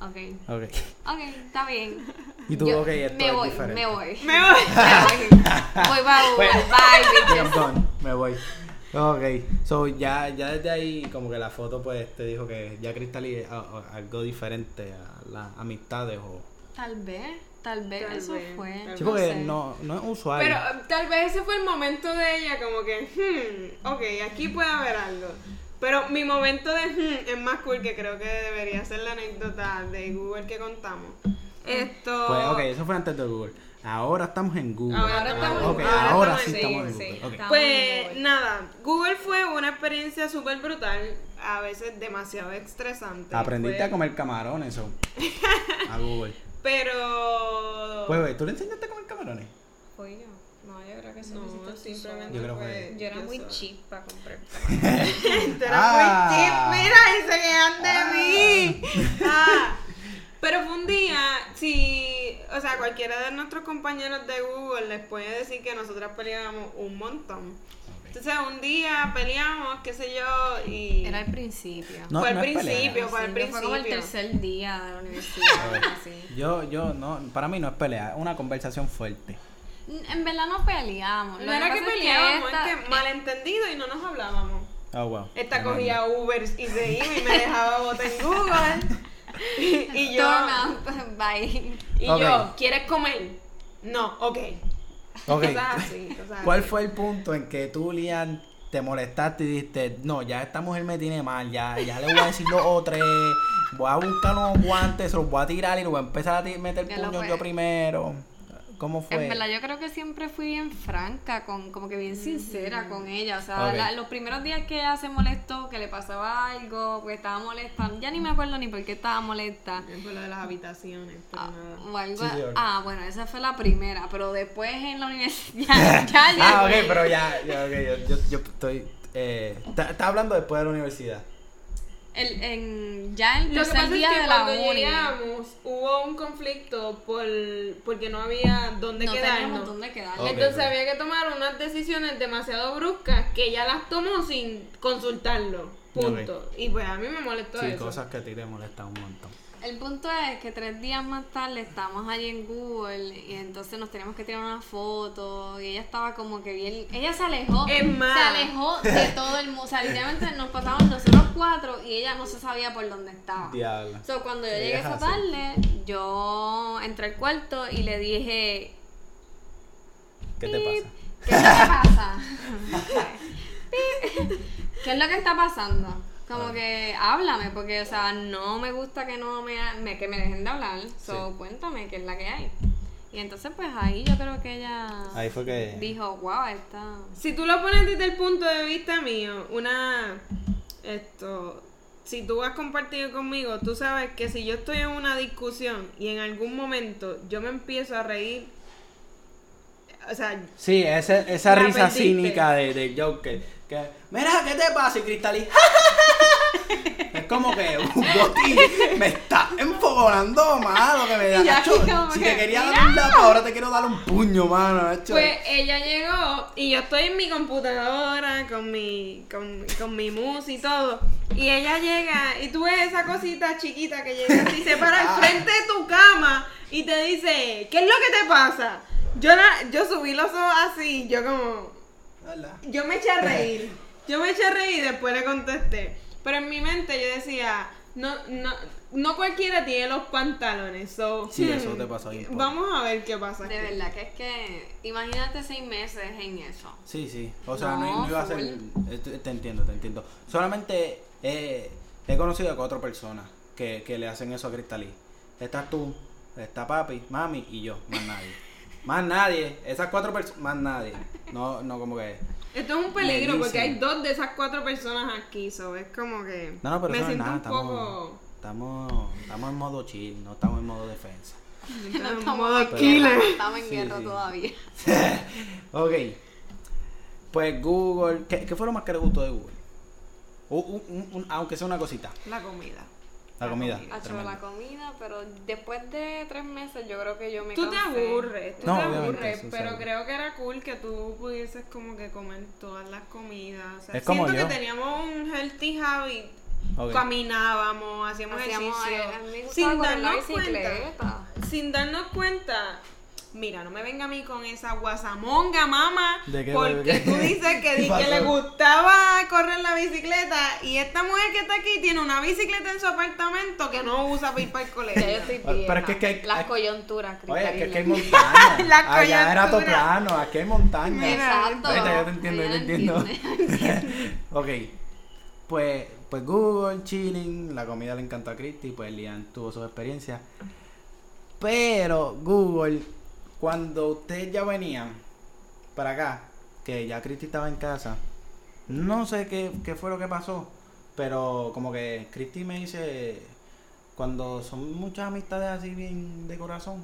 ok, Ok. ok, está bien. Y tú, Yo ok, esto me es voy, me voy. Me voy. [laughs] Me voy. Voy para Google, bye, I'm bitches. me voy. Ok, so ya, ya desde ahí como que la foto pues te dijo que ya Crystal es a- algo diferente a las amistades o... Tal vez, tal vez Tal eso vez, fue. Sí, no porque no, no es usual. Pero eh, tal vez ese fue el momento de ella como que, hmm, ok, aquí puede haber algo. Pero mi momento de hmm es más cool que creo que debería ser la anécdota de Google que contamos. Esto... Pues ok, eso fue antes de Google. Ahora estamos en Google. Ahora estamos en Ok, Google. ahora, Ahora sí estamos estamos en- sí, Google. estamos- Pues Google. nada, Google fue una experiencia súper brutal, a veces demasiado estresante. Aprendiste Fue- a comer camarones eso. [laughs] A Google. Pero... Pues, ¿tú le enseñaste a comer camarones? Fui yo. No, yo creo que eso lo No, simplemente Yo creo fue. que- Yo [laughs] era muy cheap para comprar. Tú eras Ah. muy cheap, mira, y se quedan de mí. [laughs] Ah, Pero fue un día, si, o sea, cualquiera de nuestros compañeros de Google les puede decir que nosotras peleábamos un montón. Entonces un día peleamos, qué sé yo, y... Era al principio. No, fue al no principio, fue al Sí, Fue como el principio. tercer día de la A universidad. ver, así. Yo, yo, no, para mí no es pelea, es una conversación fuerte. En verdad no peleamos. No era que es peleábamos, esta- es que malentendido y no nos hablábamos. Oh, wow. Esta cogía Uber y se iba y me dejaba botar en Google. [laughs] Y, [laughs] y yo, [laughs] bye. y yo, ¿quieres comer? No, ok. Ok. Cosas así, cosas ¿Cuál así. fue el punto en que tú, Lian, te molestaste y dijiste, no, ya esta mujer me tiene mal, ya, ya le voy a decir dos o tres, voy a buscar unos guantes, se los voy a tirar y lo voy a empezar a ti- meter Ya lo puño fue. yo primero? ¿Cómo fue? En verdad, yo creo que siempre fui bien franca, con, como que bien sincera con ella. O sea, la- los primeros días que ella se molestó, que le pasaba algo, porque estaba molesta, ya ni me acuerdo ni por qué estaba molesta. Fue lo de las habitaciones, pero Ah, nada. o algo- Sí, sí, ok. ah, bueno, esa fue la primera, pero después en la universidad, [laughs] ya, ya, ya. ah, ok, pero ya, ya, ok, yo, yo, yo estoy... Eh, está, está hablando después de la universidad. El, en, ya el Lo que tercer pasa es que de la cuando uni. llegamos hubo un conflicto por porque no había dónde no teníamos quedarnos. dónde quedarnos. Entonces había que tomar unas decisiones demasiado bruscas que ella las tomó sin consultarlo. Punto. Y pues a mí me molestó Sí, eso. cosas que a ti te molestan un montón. El punto es que tres días más tarde estábamos allí en Google y entonces nos teníamos que tirar una foto y ella estaba como que bien, ella se alejó, Es más. se alejó de [laughs] todo el mundo, o sea, literalmente nos pasamos nosotros cuatro y ella no se sabía por dónde estaba. Diablo. So, cuando yo ¿Qué llegué esa tarde, yo entré al cuarto y le dije, ¿Qué te "Pip, pasa? ¿Qué es lo que [laughs] pasa? [laughs] ¿Qué es lo que está pasando? Como Ah. que háblame, porque, o sea, no me gusta que no me, me- que me dejen de hablar. So, Sí. cuéntame qué es la que hay. Y entonces, pues ahí yo creo que ella Ahí fue que... dijo, wow, esta. Si tú lo pones desde el punto de vista mío, una esto si tú has compartido conmigo, tú sabes que si yo estoy en una discusión y en algún momento yo me empiezo a reír, o sea, Sí, ese- esa risa perdiste. cínica de, de Joker. Que, Mira, ¿qué te pasa? Y Cristalí. Es como que Boti me está enfogonando, mano. Que me da. [laughs] Y si que, te quería dar un lapo, ahora te quiero dar un puño, mano. Nacho. pues ella llegó y yo estoy en mi computadora con mi con, con mi mus y todo. Y ella llega y tú ves esa cosita chiquita que llega así, se para Ah. al frente de tu cama y te dice, ¿qué es lo que te pasa? Yo, la- yo subí los ojos así, yo como, ¿Verdad? yo me eché a reír. [laughs] Yo me eché a reír y después le contesté. Pero en mi mente yo decía, no, no, no cualquiera tiene los pantalones. So, Sí, hmm, eso te pasó ahí, Vamos a ver qué pasa. De aquí. verdad que es que, imagínate seis meses en eso. Sí, sí. O sea, no, No, iba a ser. eh, Te, te entiendo, te entiendo. Solamente eh, he conocido a cuatro personas que, que le hacen eso a Cristalí. Estás tú, está papi, mami y yo, más nadie. Más nadie. Esas cuatro personas, más nadie. No, no como que. Esto es un peligro porque hay dos de esas cuatro personas aquí. So, es como que No, no, pero me eso no es siento nada. un Estamos, poco estamos, estamos en modo chill, no estamos en modo defensa. [laughs] en Estamos modo en killer. guerra, Estamos en Sí, guerra sí. todavía. [laughs] ok. Pues Google. ¿Qué, qué fue lo más que le gustó de Google? Un- un- un- aunque sea una cosita. La comida. La comida. Hacho, tremendo. la comida, pero después de tres meses yo creo que yo me Tú te cansé. aburres, tú No, te aburres, eso pero sabe. creo que era cool que tú pudieses como que comer todas las comidas. O sea, Es como siento yo. que teníamos un healthy habit. Ok. Caminábamos, hacíamos, Hacíamos, ejercicio. eh, a gustaba sin darnos cuenta. Sin darnos cuenta. Mira, no me venga a mí con esa guasamonga, mamá. ¿De qué, porque de qué? tú dices que, di- ¿Qué [laughs] que le gustaba correr la bicicleta. Y esta mujer que está aquí tiene una bicicleta en su apartamento que no usa para ir para el colegio. Ya yo estoy Pero vieja. es que- que hay- Las coyunturas, Oye, es que aquí hay montaña. La [laughs] Allá era todo plano, aquí hay montaña. Mira, Exacto. Ahorita yo te entiendo, yo te entiendo. [laughs] ok. Pues, pues Google, chilling, la comida le encantó a Christy, pues Lian tuvo sus experiencias. Pero Google, cuando ustedes ya venían para acá, que ya Christy estaba en casa, no sé qué, qué fue lo que pasó, pero como que Christy me dice, cuando son muchas amistades así bien de corazón,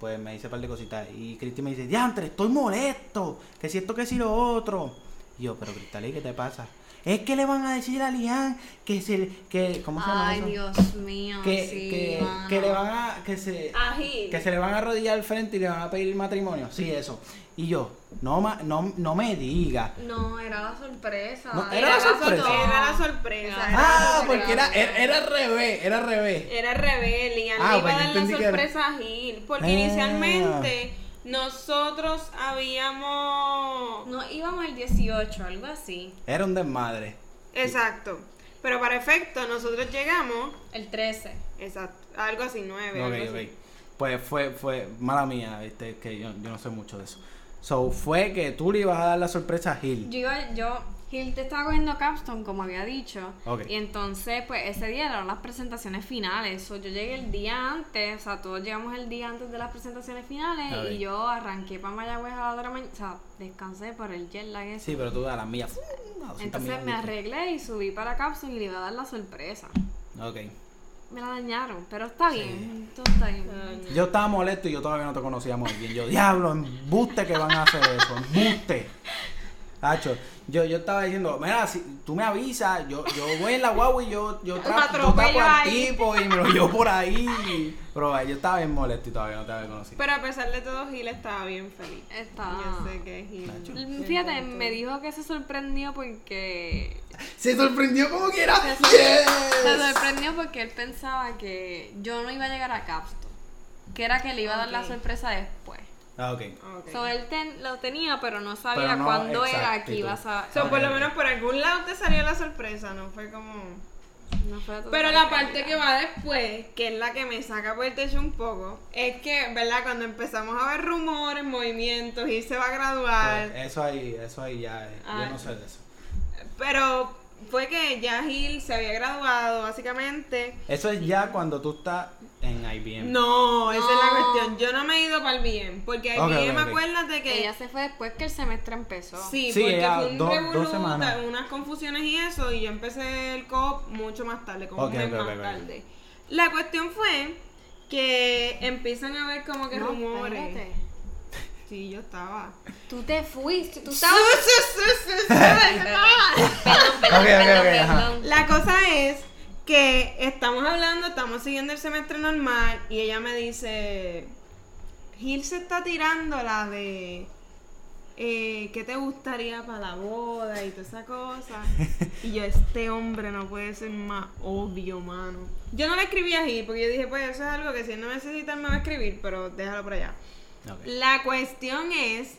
pues me dice un par de cositas. Y Cristi me dice, diantre, estoy molesto. Que si esto, que si lo otro. Y yo, pero Cristalí, ¿qué te pasa? Es que le van a decir a Lian que se, que, ¿cómo se llama Ay, eso? Dios mío. que, sí, que, que le van a que se Agil. que se le van a arrodillar al frente y le van a pedir matrimonio sí eso y yo no ma- no, no me diga No, era la sorpresa. No, era la sorpresa. Era la sorpresa. Era era ah la sorpresa. porque era era, era al revés era al revés Era rebelde y Ah, le iba pues a dar la entendí que era- sorpresa a Gil. Porque Ah. inicialmente nosotros habíamos. No íbamos el 18, algo así. era un desmadre Exacto. Pero para efecto, nosotros llegamos. El 13. Exacto. Algo así, nueve. Ok, algo así. ok. Pues fue, fue, mala mía, viste, que yo, yo no sé mucho de eso. So, fue que tú le ibas a dar la sorpresa a Gil. Yo iba, yo, Gil te estaba cogiendo capstone, como había dicho. Ok. Y entonces, pues ese día eran las presentaciones finales. So, yo llegué el día antes, o sea, todos llegamos el día antes de las presentaciones finales. Y yo arranqué para Mayagüez a la otra mañana. O sea, descansé por el jet lag ese. Sí, pero tú a las millas. 200 Entonces me arreglé y subí para Capstone y le iba a dar la sorpresa. Ok. Me la dañaron, pero está bien. Todo está bien. Yo estaba molesto y yo todavía no te conocía muy bien. Yo, diablo, embuste que van a hacer eso, embuste. Tacho, yo, yo estaba diciendo, mira, si tú me avisas, yo, yo voy en la guagua y yo, yo, tra- yo al tipo y me lo llevo por ahí. Pero yo estaba bien molesto y todavía no te había conocido. Pero a pesar de todo, Gil estaba bien feliz. Está. Yo sé que Gil. Nacho. Fíjate, me dijo que se sorprendió porque. Se sorprendió como quiera. Se, Yes. se sorprendió porque él pensaba que yo no iba a llegar a Capstone. Que era que le iba a dar la sorpresa después. Ah, ok. Ok. So, él ten- lo tenía, pero no sabía Pero no cuándo era que ibas a. So, por lo menos por algún lado te salió la sorpresa, ¿no? Fue como. No fue todo Pero la parte calidad. que va después, que es la que me saca por el techo un poco, es que, ¿verdad? Cuando empezamos a ver rumores, movimientos, y se va a graduar, Pues, eso ahí, eso ahí ya, eh, Ah. yo no sé de eso. pero fue que ya Gil se había graduado, básicamente. Eso es ya cuando tú estás en IBM. No, esa es la cuestión. Yo no me he ido para el bien, porque Ok, IBM, ok, ok. acuérdate que... Ella se fue después que el semestre empezó. Sí, Sí, porque ella, fue un dos- dos revolú, semanas. unas confusiones y eso, y yo empecé el COP mucho más tarde, como Ok, un mes ok, más ok, ok. tarde. La cuestión fue que empiezan a ver como que No, rumores. espérate. Sí, yo estaba. Tú te fuiste, tú Su, estabas. su, su, su, su. Perdón, perdón, Ok, ok, perdón, ok, ajá. perdón. La cosa es que estamos hablando, estamos siguiendo el semestre normal y ella me dice, Gil se está tirando la de eh, ¿qué te gustaría para la boda y toda esa cosa? [laughs] Y yo, este hombre no puede ser más obvio, mano. Yo no le escribí a Gil porque yo dije, pues eso es algo que si él no necesita me va a escribir, pero déjalo por allá. La cuestión es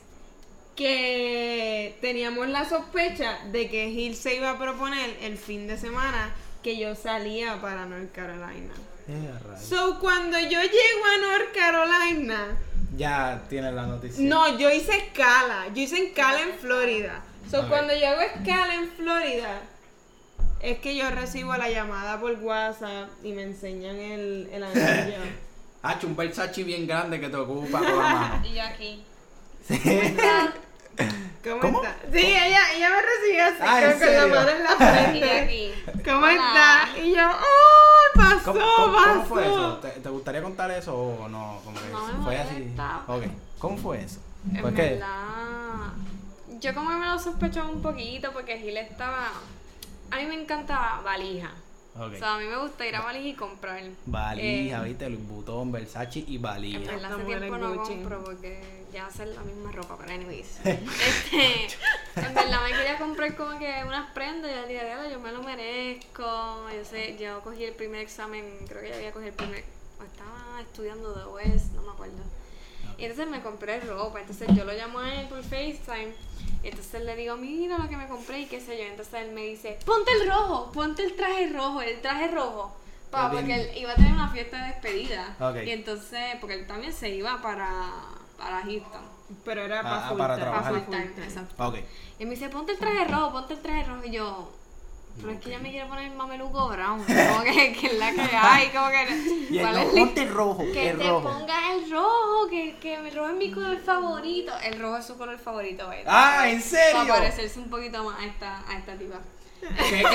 que teníamos la sospecha de que Gil se iba a proponer el fin de semana que yo salía para North Carolina. Eh. So, cuando yo llego a North Carolina, Ya tienes la noticia. no, yo hice escala. Yo hice escala en Florida. So, cuando yo hago escala en Florida, es que yo recibo la llamada por WhatsApp y me enseñan el, el [laughs] anillo. Ah, un Versace bien grande que te ocupa con la mano. [laughs] Y yo aquí. Sí. [laughs] ¿Cómo, ¿Cómo? está? Sí, ella, ella me recibió así, Ah, ¿en con, con la mano en la [laughs] frente. aquí. ¿Cómo Hola. está? Y yo, ¡oh! Pasó, ¿Cómo, cómo- pasó. cómo fue eso? ¿Te, te gustaría contar eso o no? Como que No me fue así. Ok. ¿Cómo fue eso? En ¿Por qué? verdad, yo como que me lo sospechaba un poquito porque Gil estaba... A mí me encanta valija. O sea, a mí me gusta ir a valija y comprar. Valija, Eh, viste, Louis Vuitton, Versace y En valija. verdad Esta hace tiempo no Gucci. compro porque ya hacen la misma ropa, pero anyways. [laughs] este, en verdad me quería comprar como que unas prendas, yo dije, "Diablo, yo me lo merezco. Yo sé, yo cogí el primer examen, creo que ya había cogido el primer, o estaba estudiando de West, no me acuerdo. Y entonces me compré ropa, entonces yo lo llamo a él por FaceTime. Y entonces le digo, mira lo que me compré y qué sé yo. Entonces él me dice, ponte el rojo, ponte el traje rojo, el traje rojo. Porque él iba a tener una fiesta de despedida. Y entonces, porque él también se iba para, para Houston. Pero era Ah, para ah, full para trabajar. Para full time, exacto. Ok. Y me dice, ponte el traje rojo, ponte el traje rojo. Y yo, pero es que ya me quiere poner mameluco brown. [laughs] Como que, que es la que hay, como que. [laughs] ¿cuál no, es la- ponte rojo, que el te rojo. pongas el rojo, que, que el rojo es mi color favorito. El rojo es su color favorito, ¿verdad? Ah, ¿en serio? Para parecerse un poquito más a esta, a esta tipa.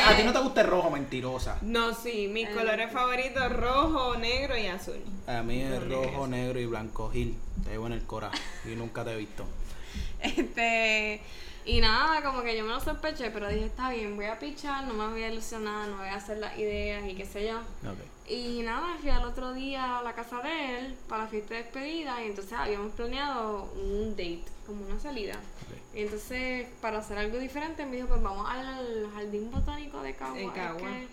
A ti no te gusta el rojo, mentirosa. No, sí, mis Eh, colores favoritos rojo, negro y azul. A mí es rojo, negro. negro y blanco. Gil, te llevo en el cora y nunca te he visto. Este, y nada, como que yo me lo sospeché, pero dije, está bien, voy a pichar, no me voy a ilusionar, no voy a hacer las ideas y qué sé yo. Ok. Y nada, fui al otro día a la casa de él para la fiesta de despedida y entonces habíamos planeado un date, como una salida. ok. Y entonces, para hacer algo diferente, me dijo, pues vamos al jardín botánico de Cagua. De es Cagua. que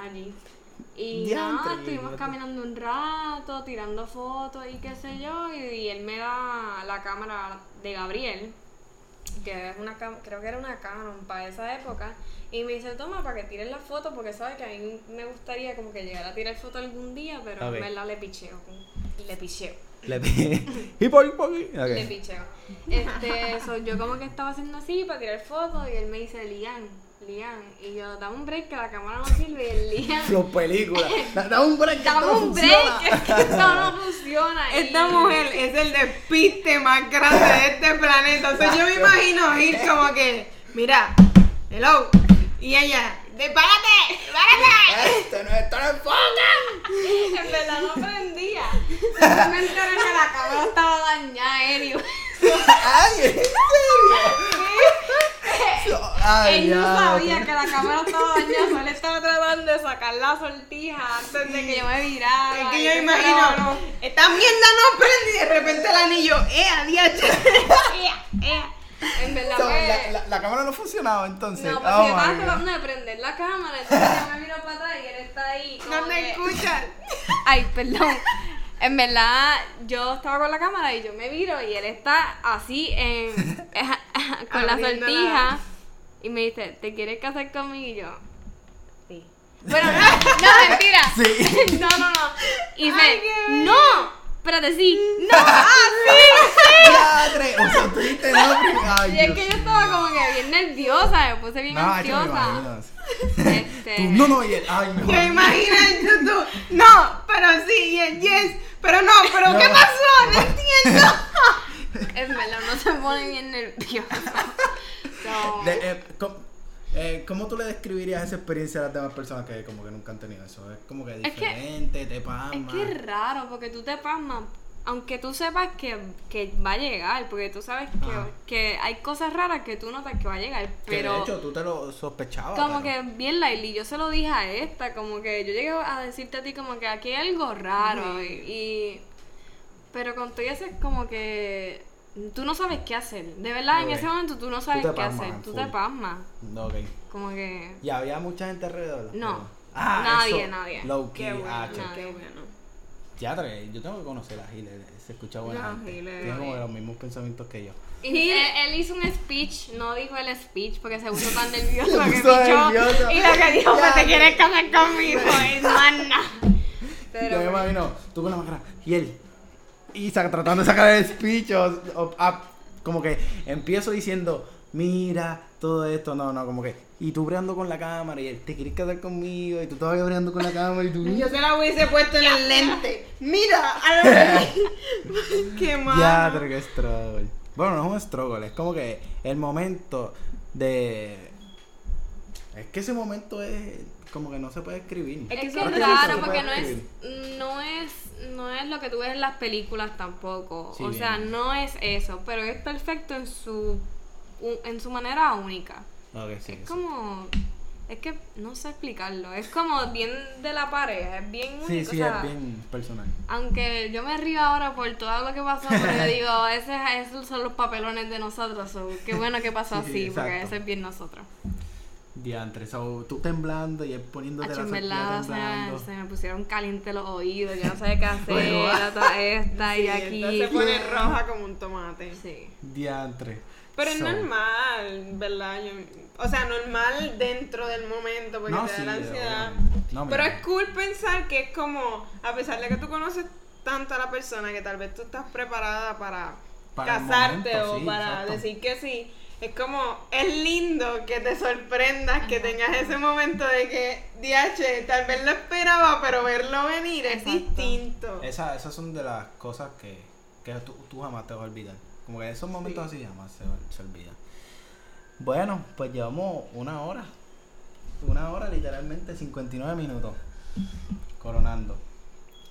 allí. Y nada, estuvimos caminando un rato, tirando fotos y qué sé yo. Y, y él me da la cámara de Gabriel, que es una creo que era una Canon para esa época. Y me dice, toma, para que tires la foto, porque sabe que a mí me gustaría como que llegar a tirar foto algún día, pero en verdad le picheo. Le picheo. Le [laughs] ok. Le picheo. Este, so, yo como que estaba haciendo así para tirar fotos y él me dice, Lian, Lian. Y yo, dame un break que la cámara no sirve. Y el Lian, [laughs] Los películas. [laughs] Da- Dame un break. que dame un funciona. break, que esto no funciona. Y- Esta mujer es el despiste más grande de este planeta. O sea, yo me imagino ir como que, mira, hello. Y ella, ¡despárate! ¡Despárate! Este no esto no enfoca. En verdad no prendía. Me enteré que la cámara estaba dañada, anyway. Ay, ¿en serio? Ay, Él no ya, sabía que la cámara estaba dañada, solo estaba tratando de sacar la sortija antes de que yo me virara. Es que yo imagino, esta mierda no prende y de repente el anillo, ¡eh, adiós! [laughs] Ea, ea. En verdad, So, pues, la, la, la cámara no funcionaba entonces. No, pues Oh yo estaba tratando de prender la cámara, entonces yo me miro para atrás y él está ahí. No te que- escuchan. [laughs] Ay, perdón. En verdad, yo estaba con la cámara y yo me viro y él está así en, [laughs] [laughs] con la sortija y me dice, ¿te quieres casar conmigo? Y yo, sí. Bueno, no, no, mentira. Sí. No, no, no. Y me, Ay, bello. no, espérate, sí. No, [laughs] ah, sí. Padre, o sea, no, ay, Y es que yo estaba como que bien nerviosa, me puse bien No, ansiosa. Este, Tú, no, no, y él, ay, me Yo imagino en YouTube, no, pero sí, y el yes, pero no, pero ¿qué No. pasó? No [laughs] entiendo. En verdad, no se pone bien nerviosa. So, [laughs] De- eh, ¿cómo, eh, ¿Cómo tú le describirías esa experiencia a las demás personas que como que nunca han tenido eso? Es como que que- diferente, te pasma. Es que es raro, porque tú te pasmas, aunque tú sepas que, que va a llegar, porque tú sabes que, que hay cosas raras que tú notas que va a llegar, Que pero de hecho tú te lo sospechabas. como pero- que bien Laili, yo se lo dije a esta, como que yo llegué a decirte a ti como que aquí hay algo raro y, y- pero con todo eso es como que tú no sabes qué hacer, de verdad en ese momento tú no sabes qué hacer, tú full. te pasmas, No, ok. como que Y había mucha gente alrededor. No. Ah, Nadie, eso, nadie. Low key, Qué bueno, ah, qué bueno. Teatre, yo tengo que conocer a Gil, él se escucha buena No, gente. Gil es- Tiene como los mismos pensamientos que yo. Y él, él hizo un speech, no dijo el speech porque se puso tan [laughs] nervioso Se que puso pichó, nervioso. y lo que dijo fue te quieres casar conmigo es más nada. yo me Pero imagino, tú con la máscara y él, y tratando de sacar el speech, o- o- como que empiezo diciendo, mira, todo esto, no, no, como que, y tú breando con la cámara, y él, te quieres casar conmigo, y tú todavía breando con la cámara, y tú, Yo se la hubiese puesto en el lente. Mira, a lo [laughs] Qué mal. Ya, pero que struggle. Bueno, no es un struggle, es como que el momento de. Es que ese momento es como que no se puede escribir. es que es raro porque no es, no es no es lo que tú ves en las películas tampoco. Sí, o sea, bien. no es eso, pero es perfecto en su en su manera única. Ok, sí, Es como es que no sé explicarlo, es como bien de la pareja, es bien único, Sí, sí, o sea, es bien personal. Aunque yo me río ahora por todo lo que pasó, [laughs] pero yo digo, ese, esos son los papelones de nosotros. so, qué bueno que pasó Sí, así, porque ese es bien nosotros. Diantre, so, tú temblando y él poniéndote Hacho, la verdad, se, temblando. se me pusieron calientes los oídos, yo no sabía qué [laughs] hacer, Bueno, toda esta y Sí, aquí. esta se pone [laughs] roja como un tomate. Sí. Diantre. Pero es So, normal, ¿verdad? Yo- o sea, normal dentro del momento porque No, te da sí, la ansiedad. No, Pero es cool pensar que es como, a pesar de que tú conoces tanto a la persona que tal vez tú estás preparada para, casarte momento, o sí, para exacto. decir que sí. Es como, es lindo que te sorprendas, que tengas ese momento de que, DH, tal vez lo esperaba, pero verlo venir es Exacto. distinto. Esa- esas son de las cosas que, que tú, tú jamás te vas a olvidar. Como que esos momentos así jamás se, se olvidan. Bueno, pues llevamos una hora. una hora literalmente 59 minutos. Coronando.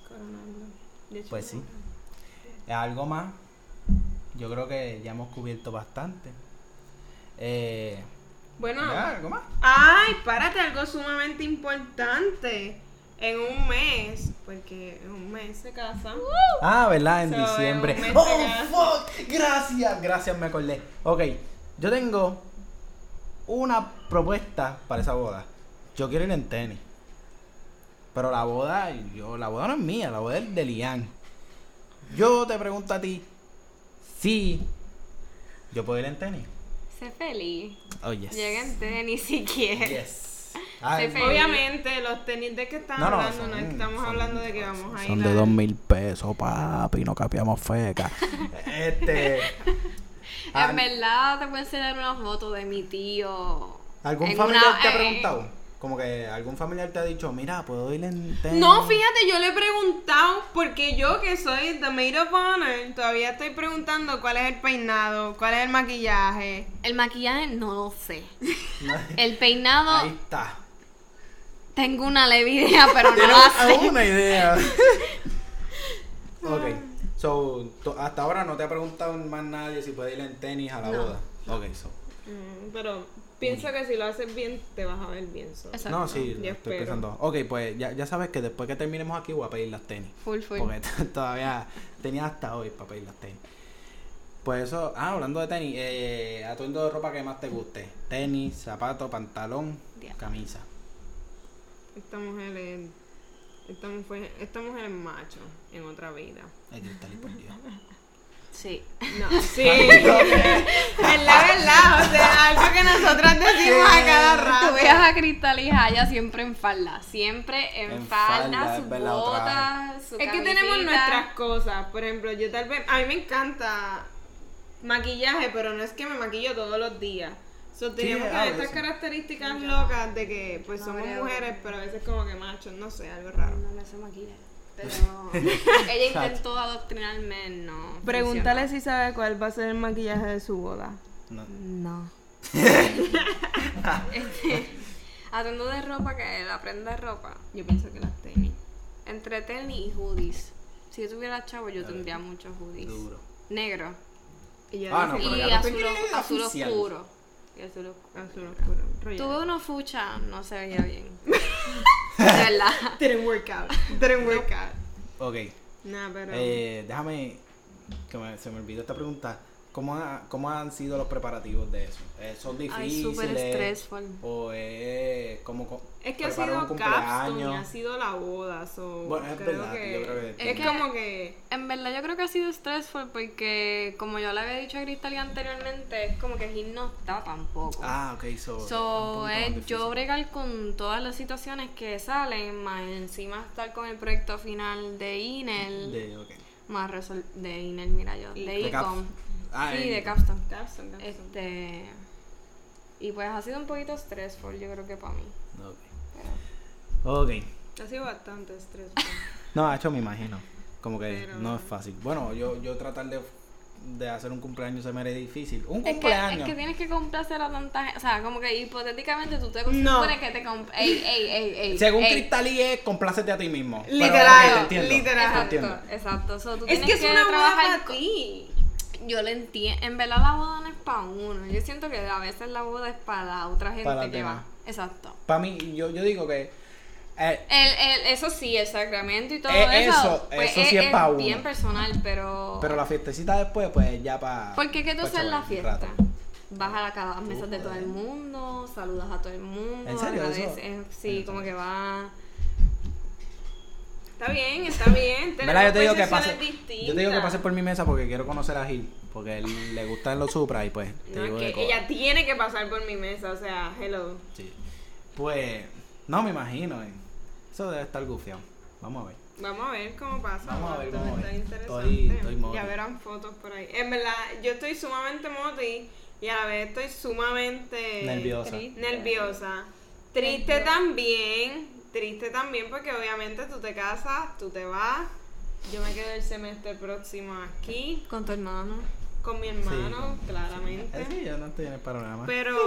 Coronando. Pues sí. Algo más. Yo creo que ya hemos cubierto bastante. Eh, Bueno, ¿ya? ¿Algo más? ay, párate, algo sumamente importante. En un mes, porque en un mes se casa. Ah, ¿verdad? En So, diciembre. ¡Oh, fuck! Gracias, gracias, me acordé. Ok, yo tengo una propuesta para esa boda. Yo quiero ir en tenis. Pero la boda, yo, la boda no es mía, la boda es de Lian. Yo te pregunto a ti, si yo puedo ir en tenis. Sé feliz. Oh, yes. Llega en tenis si quieres. Yes. Obviamente, los tenis de que están No, no, hablando, no estamos son- hablando de que vamos a ir Son a- de dos mil pesos, papi, no capiamos feca. [laughs] este. En verdad te puedo enseñar una foto de mi tío. ¿Algún familiar una- te ha eh, preguntado? Como que algún familiar te ha dicho, mira, puedo ir en tenis. No, fíjate, yo le he preguntado, porque yo que soy the maid of honor, todavía estoy preguntando cuál es el peinado, cuál es el maquillaje. El maquillaje no lo sé. [laughs] El peinado Ahí está. tengo una leve idea, pero no la sé. una idea. [laughs] ok. So, to- hasta ahora no te ha preguntado más nadie si puede ir en tenis a la No. boda. Ok, so. Mm, pero pienso que si lo haces bien, te vas a ver bien. so. Exacto. No, sí, Yo estoy espero. pensando. Ok, pues ya, ya sabes que después que terminemos aquí voy a pedir las tenis. Full, full. Porque [laughs] todavía tenía hasta hoy para pedir las tenis. Pues eso, ah, hablando de tenis, eh, atuendo de ropa que más te guste. Tenis, zapato, pantalón, Diablo. camisa. Esta mujer es. Esta mujer, esta mujer es macho en otra vida. Ay, Cristal, y por Dios. [laughs] Sí. No, [laughs] sí. es la verdad, o sea, algo que nosotras decimos a cada Tú rato. veas a Cristal y Jaya siempre en falda. Siempre en, En falda, falda, sus botas, su Es que tenemos nuestras cosas. Por ejemplo, yo tal vez. A mí me encanta maquillaje, pero no es que me maquillo todos los días. So, tenemos que estas características locas de que pues No somos mujeres, pero a veces como que machos, no sé, algo raro. No me sé maquillar. Pero [laughs] ella intentó adoctrinarme, no. Pregúntale funcionó. si sabe cuál va a ser el maquillaje de su boda. No. No. [laughs] este, atuendo de ropa, que la prenda de ropa. Yo pienso que las tenis. Entre tenis y hoodies. Si yo tuviera chavo, yo tendría muchos hoodies. Duro. Negro. Y yo Ah, no, y azul, oscuro. Y azul oscuro. azul oscuro. Tuve uno fucha, no se veía bien. [laughs] Didn't work out. Didn't work out. Ok. Nah, pero. Eh, déjame, que me- se me olvidó esta pregunta. ¿Cómo, ha- ¿Cómo han sido los preparativos de eso? Eh, ¿Son Ay, difíciles? súper stressful. ¿O es como co- Es que ha sido capstone ha sido la boda, so Bueno, es creo verdad, que, yo creo que- es como que En verdad yo creo que ha sido stressful porque como yo le había dicho a Cristal anteriormente, es como que Gil no está tampoco. Ah, ok, so. So, es yo bregar con todas las situaciones que salen, más encima estar con el proyecto final de INEL, De, ok. más resol- de INEL, mira yo, de ICOM, Ah, sí, de Capstone. capstone, capstone. Este, y pues ha sido un poquito stressful, yo creo que para mí. Ok. Ok. ha sido bastante estrés. [laughs] No, hecho me imagino. Como que Pero- no es fácil. Bueno, yo, yo tratar de, de hacer un cumpleaños se me hace difícil. Un Es que, cumpleaños. es que tienes que complacer a tanta gente. O sea, como que hipotéticamente tú te No. que te. Ey, ey, ey, ey. Según ey. Cristal y es, complácete a ti mismo. Pero, Literal, te entiendo, literal. te Exacto, entiendo. exacto. So, tú es tienes que es una boda trabajar para ti. Yo lo entiendo. En verdad la boda no es para uno. Yo siento que a veces la boda es para la otra gente Para las que va. Exacto. Para mí, yo, yo digo que. eh, El, el, eso sí, el sacramento y todo Eh, eso. eso- pues, eso sí es pa' uno. bien personal, pero. pero la fiestecita después, pues ya para. ¿Por qué que tú haces la fiesta? Vas a la- cada mesas de todo el mundo, saludas a todo el mundo. ¿En serio? Eso- agradeces, Sí, como que va. Está bien, está bien. ¿Verdad? Yo te digo que pase. Yo te digo que pase por mi mesa porque quiero conocer a Gil. Porque él le gustan los Supra y pues. Te No, digo es de que co- ella tiene que pasar por mi mesa, o sea, hello. Sí. Pues. No me imagino, eh. Eso debe estar gufiado. Vamos a ver. Vamos a ver cómo pasa. Vamos a ver, a está interesante. Estoy- estoy moti. ya verán fotos por ahí. En verdad, yo estoy sumamente moti y a la vez estoy sumamente Nerviosa. Triste. nerviosa. Triste también, triste también porque obviamente tú te casas, tú te vas. Yo me quedo el semestre próximo aquí. Con tu hermano. con mi hermano, claramente. Eh, sí, yo no estoy en el panorama. Pero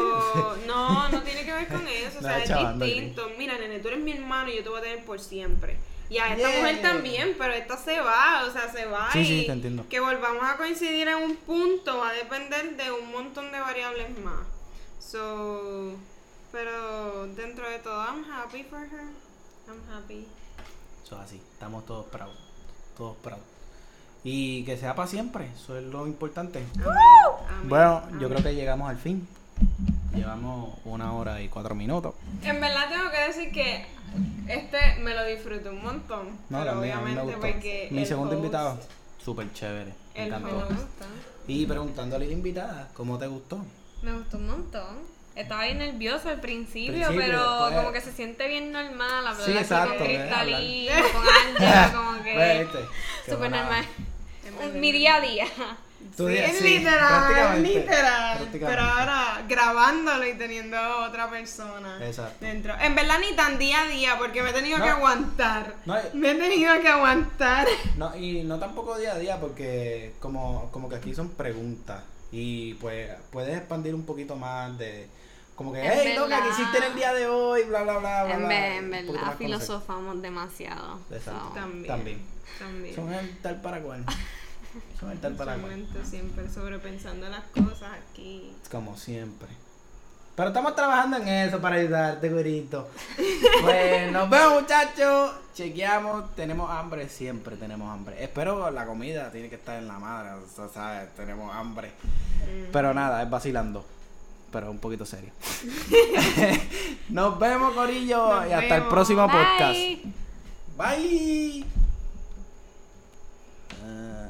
[laughs] no, no tiene que ver con eso, o sea, es distinto. Mira, nene, tú eres mi hermano y yo te voy a tener por siempre. Y a esta Yeah. mujer también, pero esta se va, o sea, se va Sí, y sí, te entiendo. que volvamos a coincidir en un punto va a depender de un montón de variables más. So, pero dentro de todo, I'm happy for her. I'm happy. Eso es así, estamos todos proud. Todos proud. Y que sea para siempre, eso es lo importante. Amén. Bueno, yo creo que llegamos al fin. Llevamos una hora y cuatro minutos. En verdad tengo que decir que este me lo disfruté un montón. No, pero también, a mí me obviamente gustó. porque Mi el segundo host- invitado, súper chévere. Me El encantó. Y preguntándole a la invitada, ¿cómo te gustó? Me gustó un montón. Estaba bien nervioso al principio, Principio, pero después- como que se siente bien normal hablar Sí, así exacto, con eh, Cristalina, con Ángela, [laughs] como que Pues, súper normal. verdad. Mi día a día. Tu Sí, día- es sí, literal, prácticamente, literal. prácticamente. Pero ahora grabándolo y teniendo a otra persona Exacto. dentro. En verdad ni tan día a día porque me he tenido No. que aguantar. No, y- Me he tenido que aguantar. No, y no tampoco día a día, porque como, como que aquí son preguntas. Y pues puedes expandir un poquito más de. Como que, En hey, loca, verdad. ¿qué hiciste en el día de hoy? Bla, bla, bla, bla. En, bla. en verdad, conocer. filosofamos demasiado. Exacto. So, También. También. También. Son el tal para cual. [laughs] Son el tal para cual. Siempre sobrepensando las cosas aquí. Como siempre. Pero estamos trabajando en eso para ayudarte, güerito. [laughs] Pues nos vemos, muchachos. Chequeamos. Tenemos hambre, siempre tenemos hambre. Espero la comida tiene que estar en la madre. O sea, ¿sabes? Tenemos hambre. Pero nada, es vacilando pero un poquito serio. [laughs] Nos vemos, Corillo, y hasta el próximo podcast. Bye.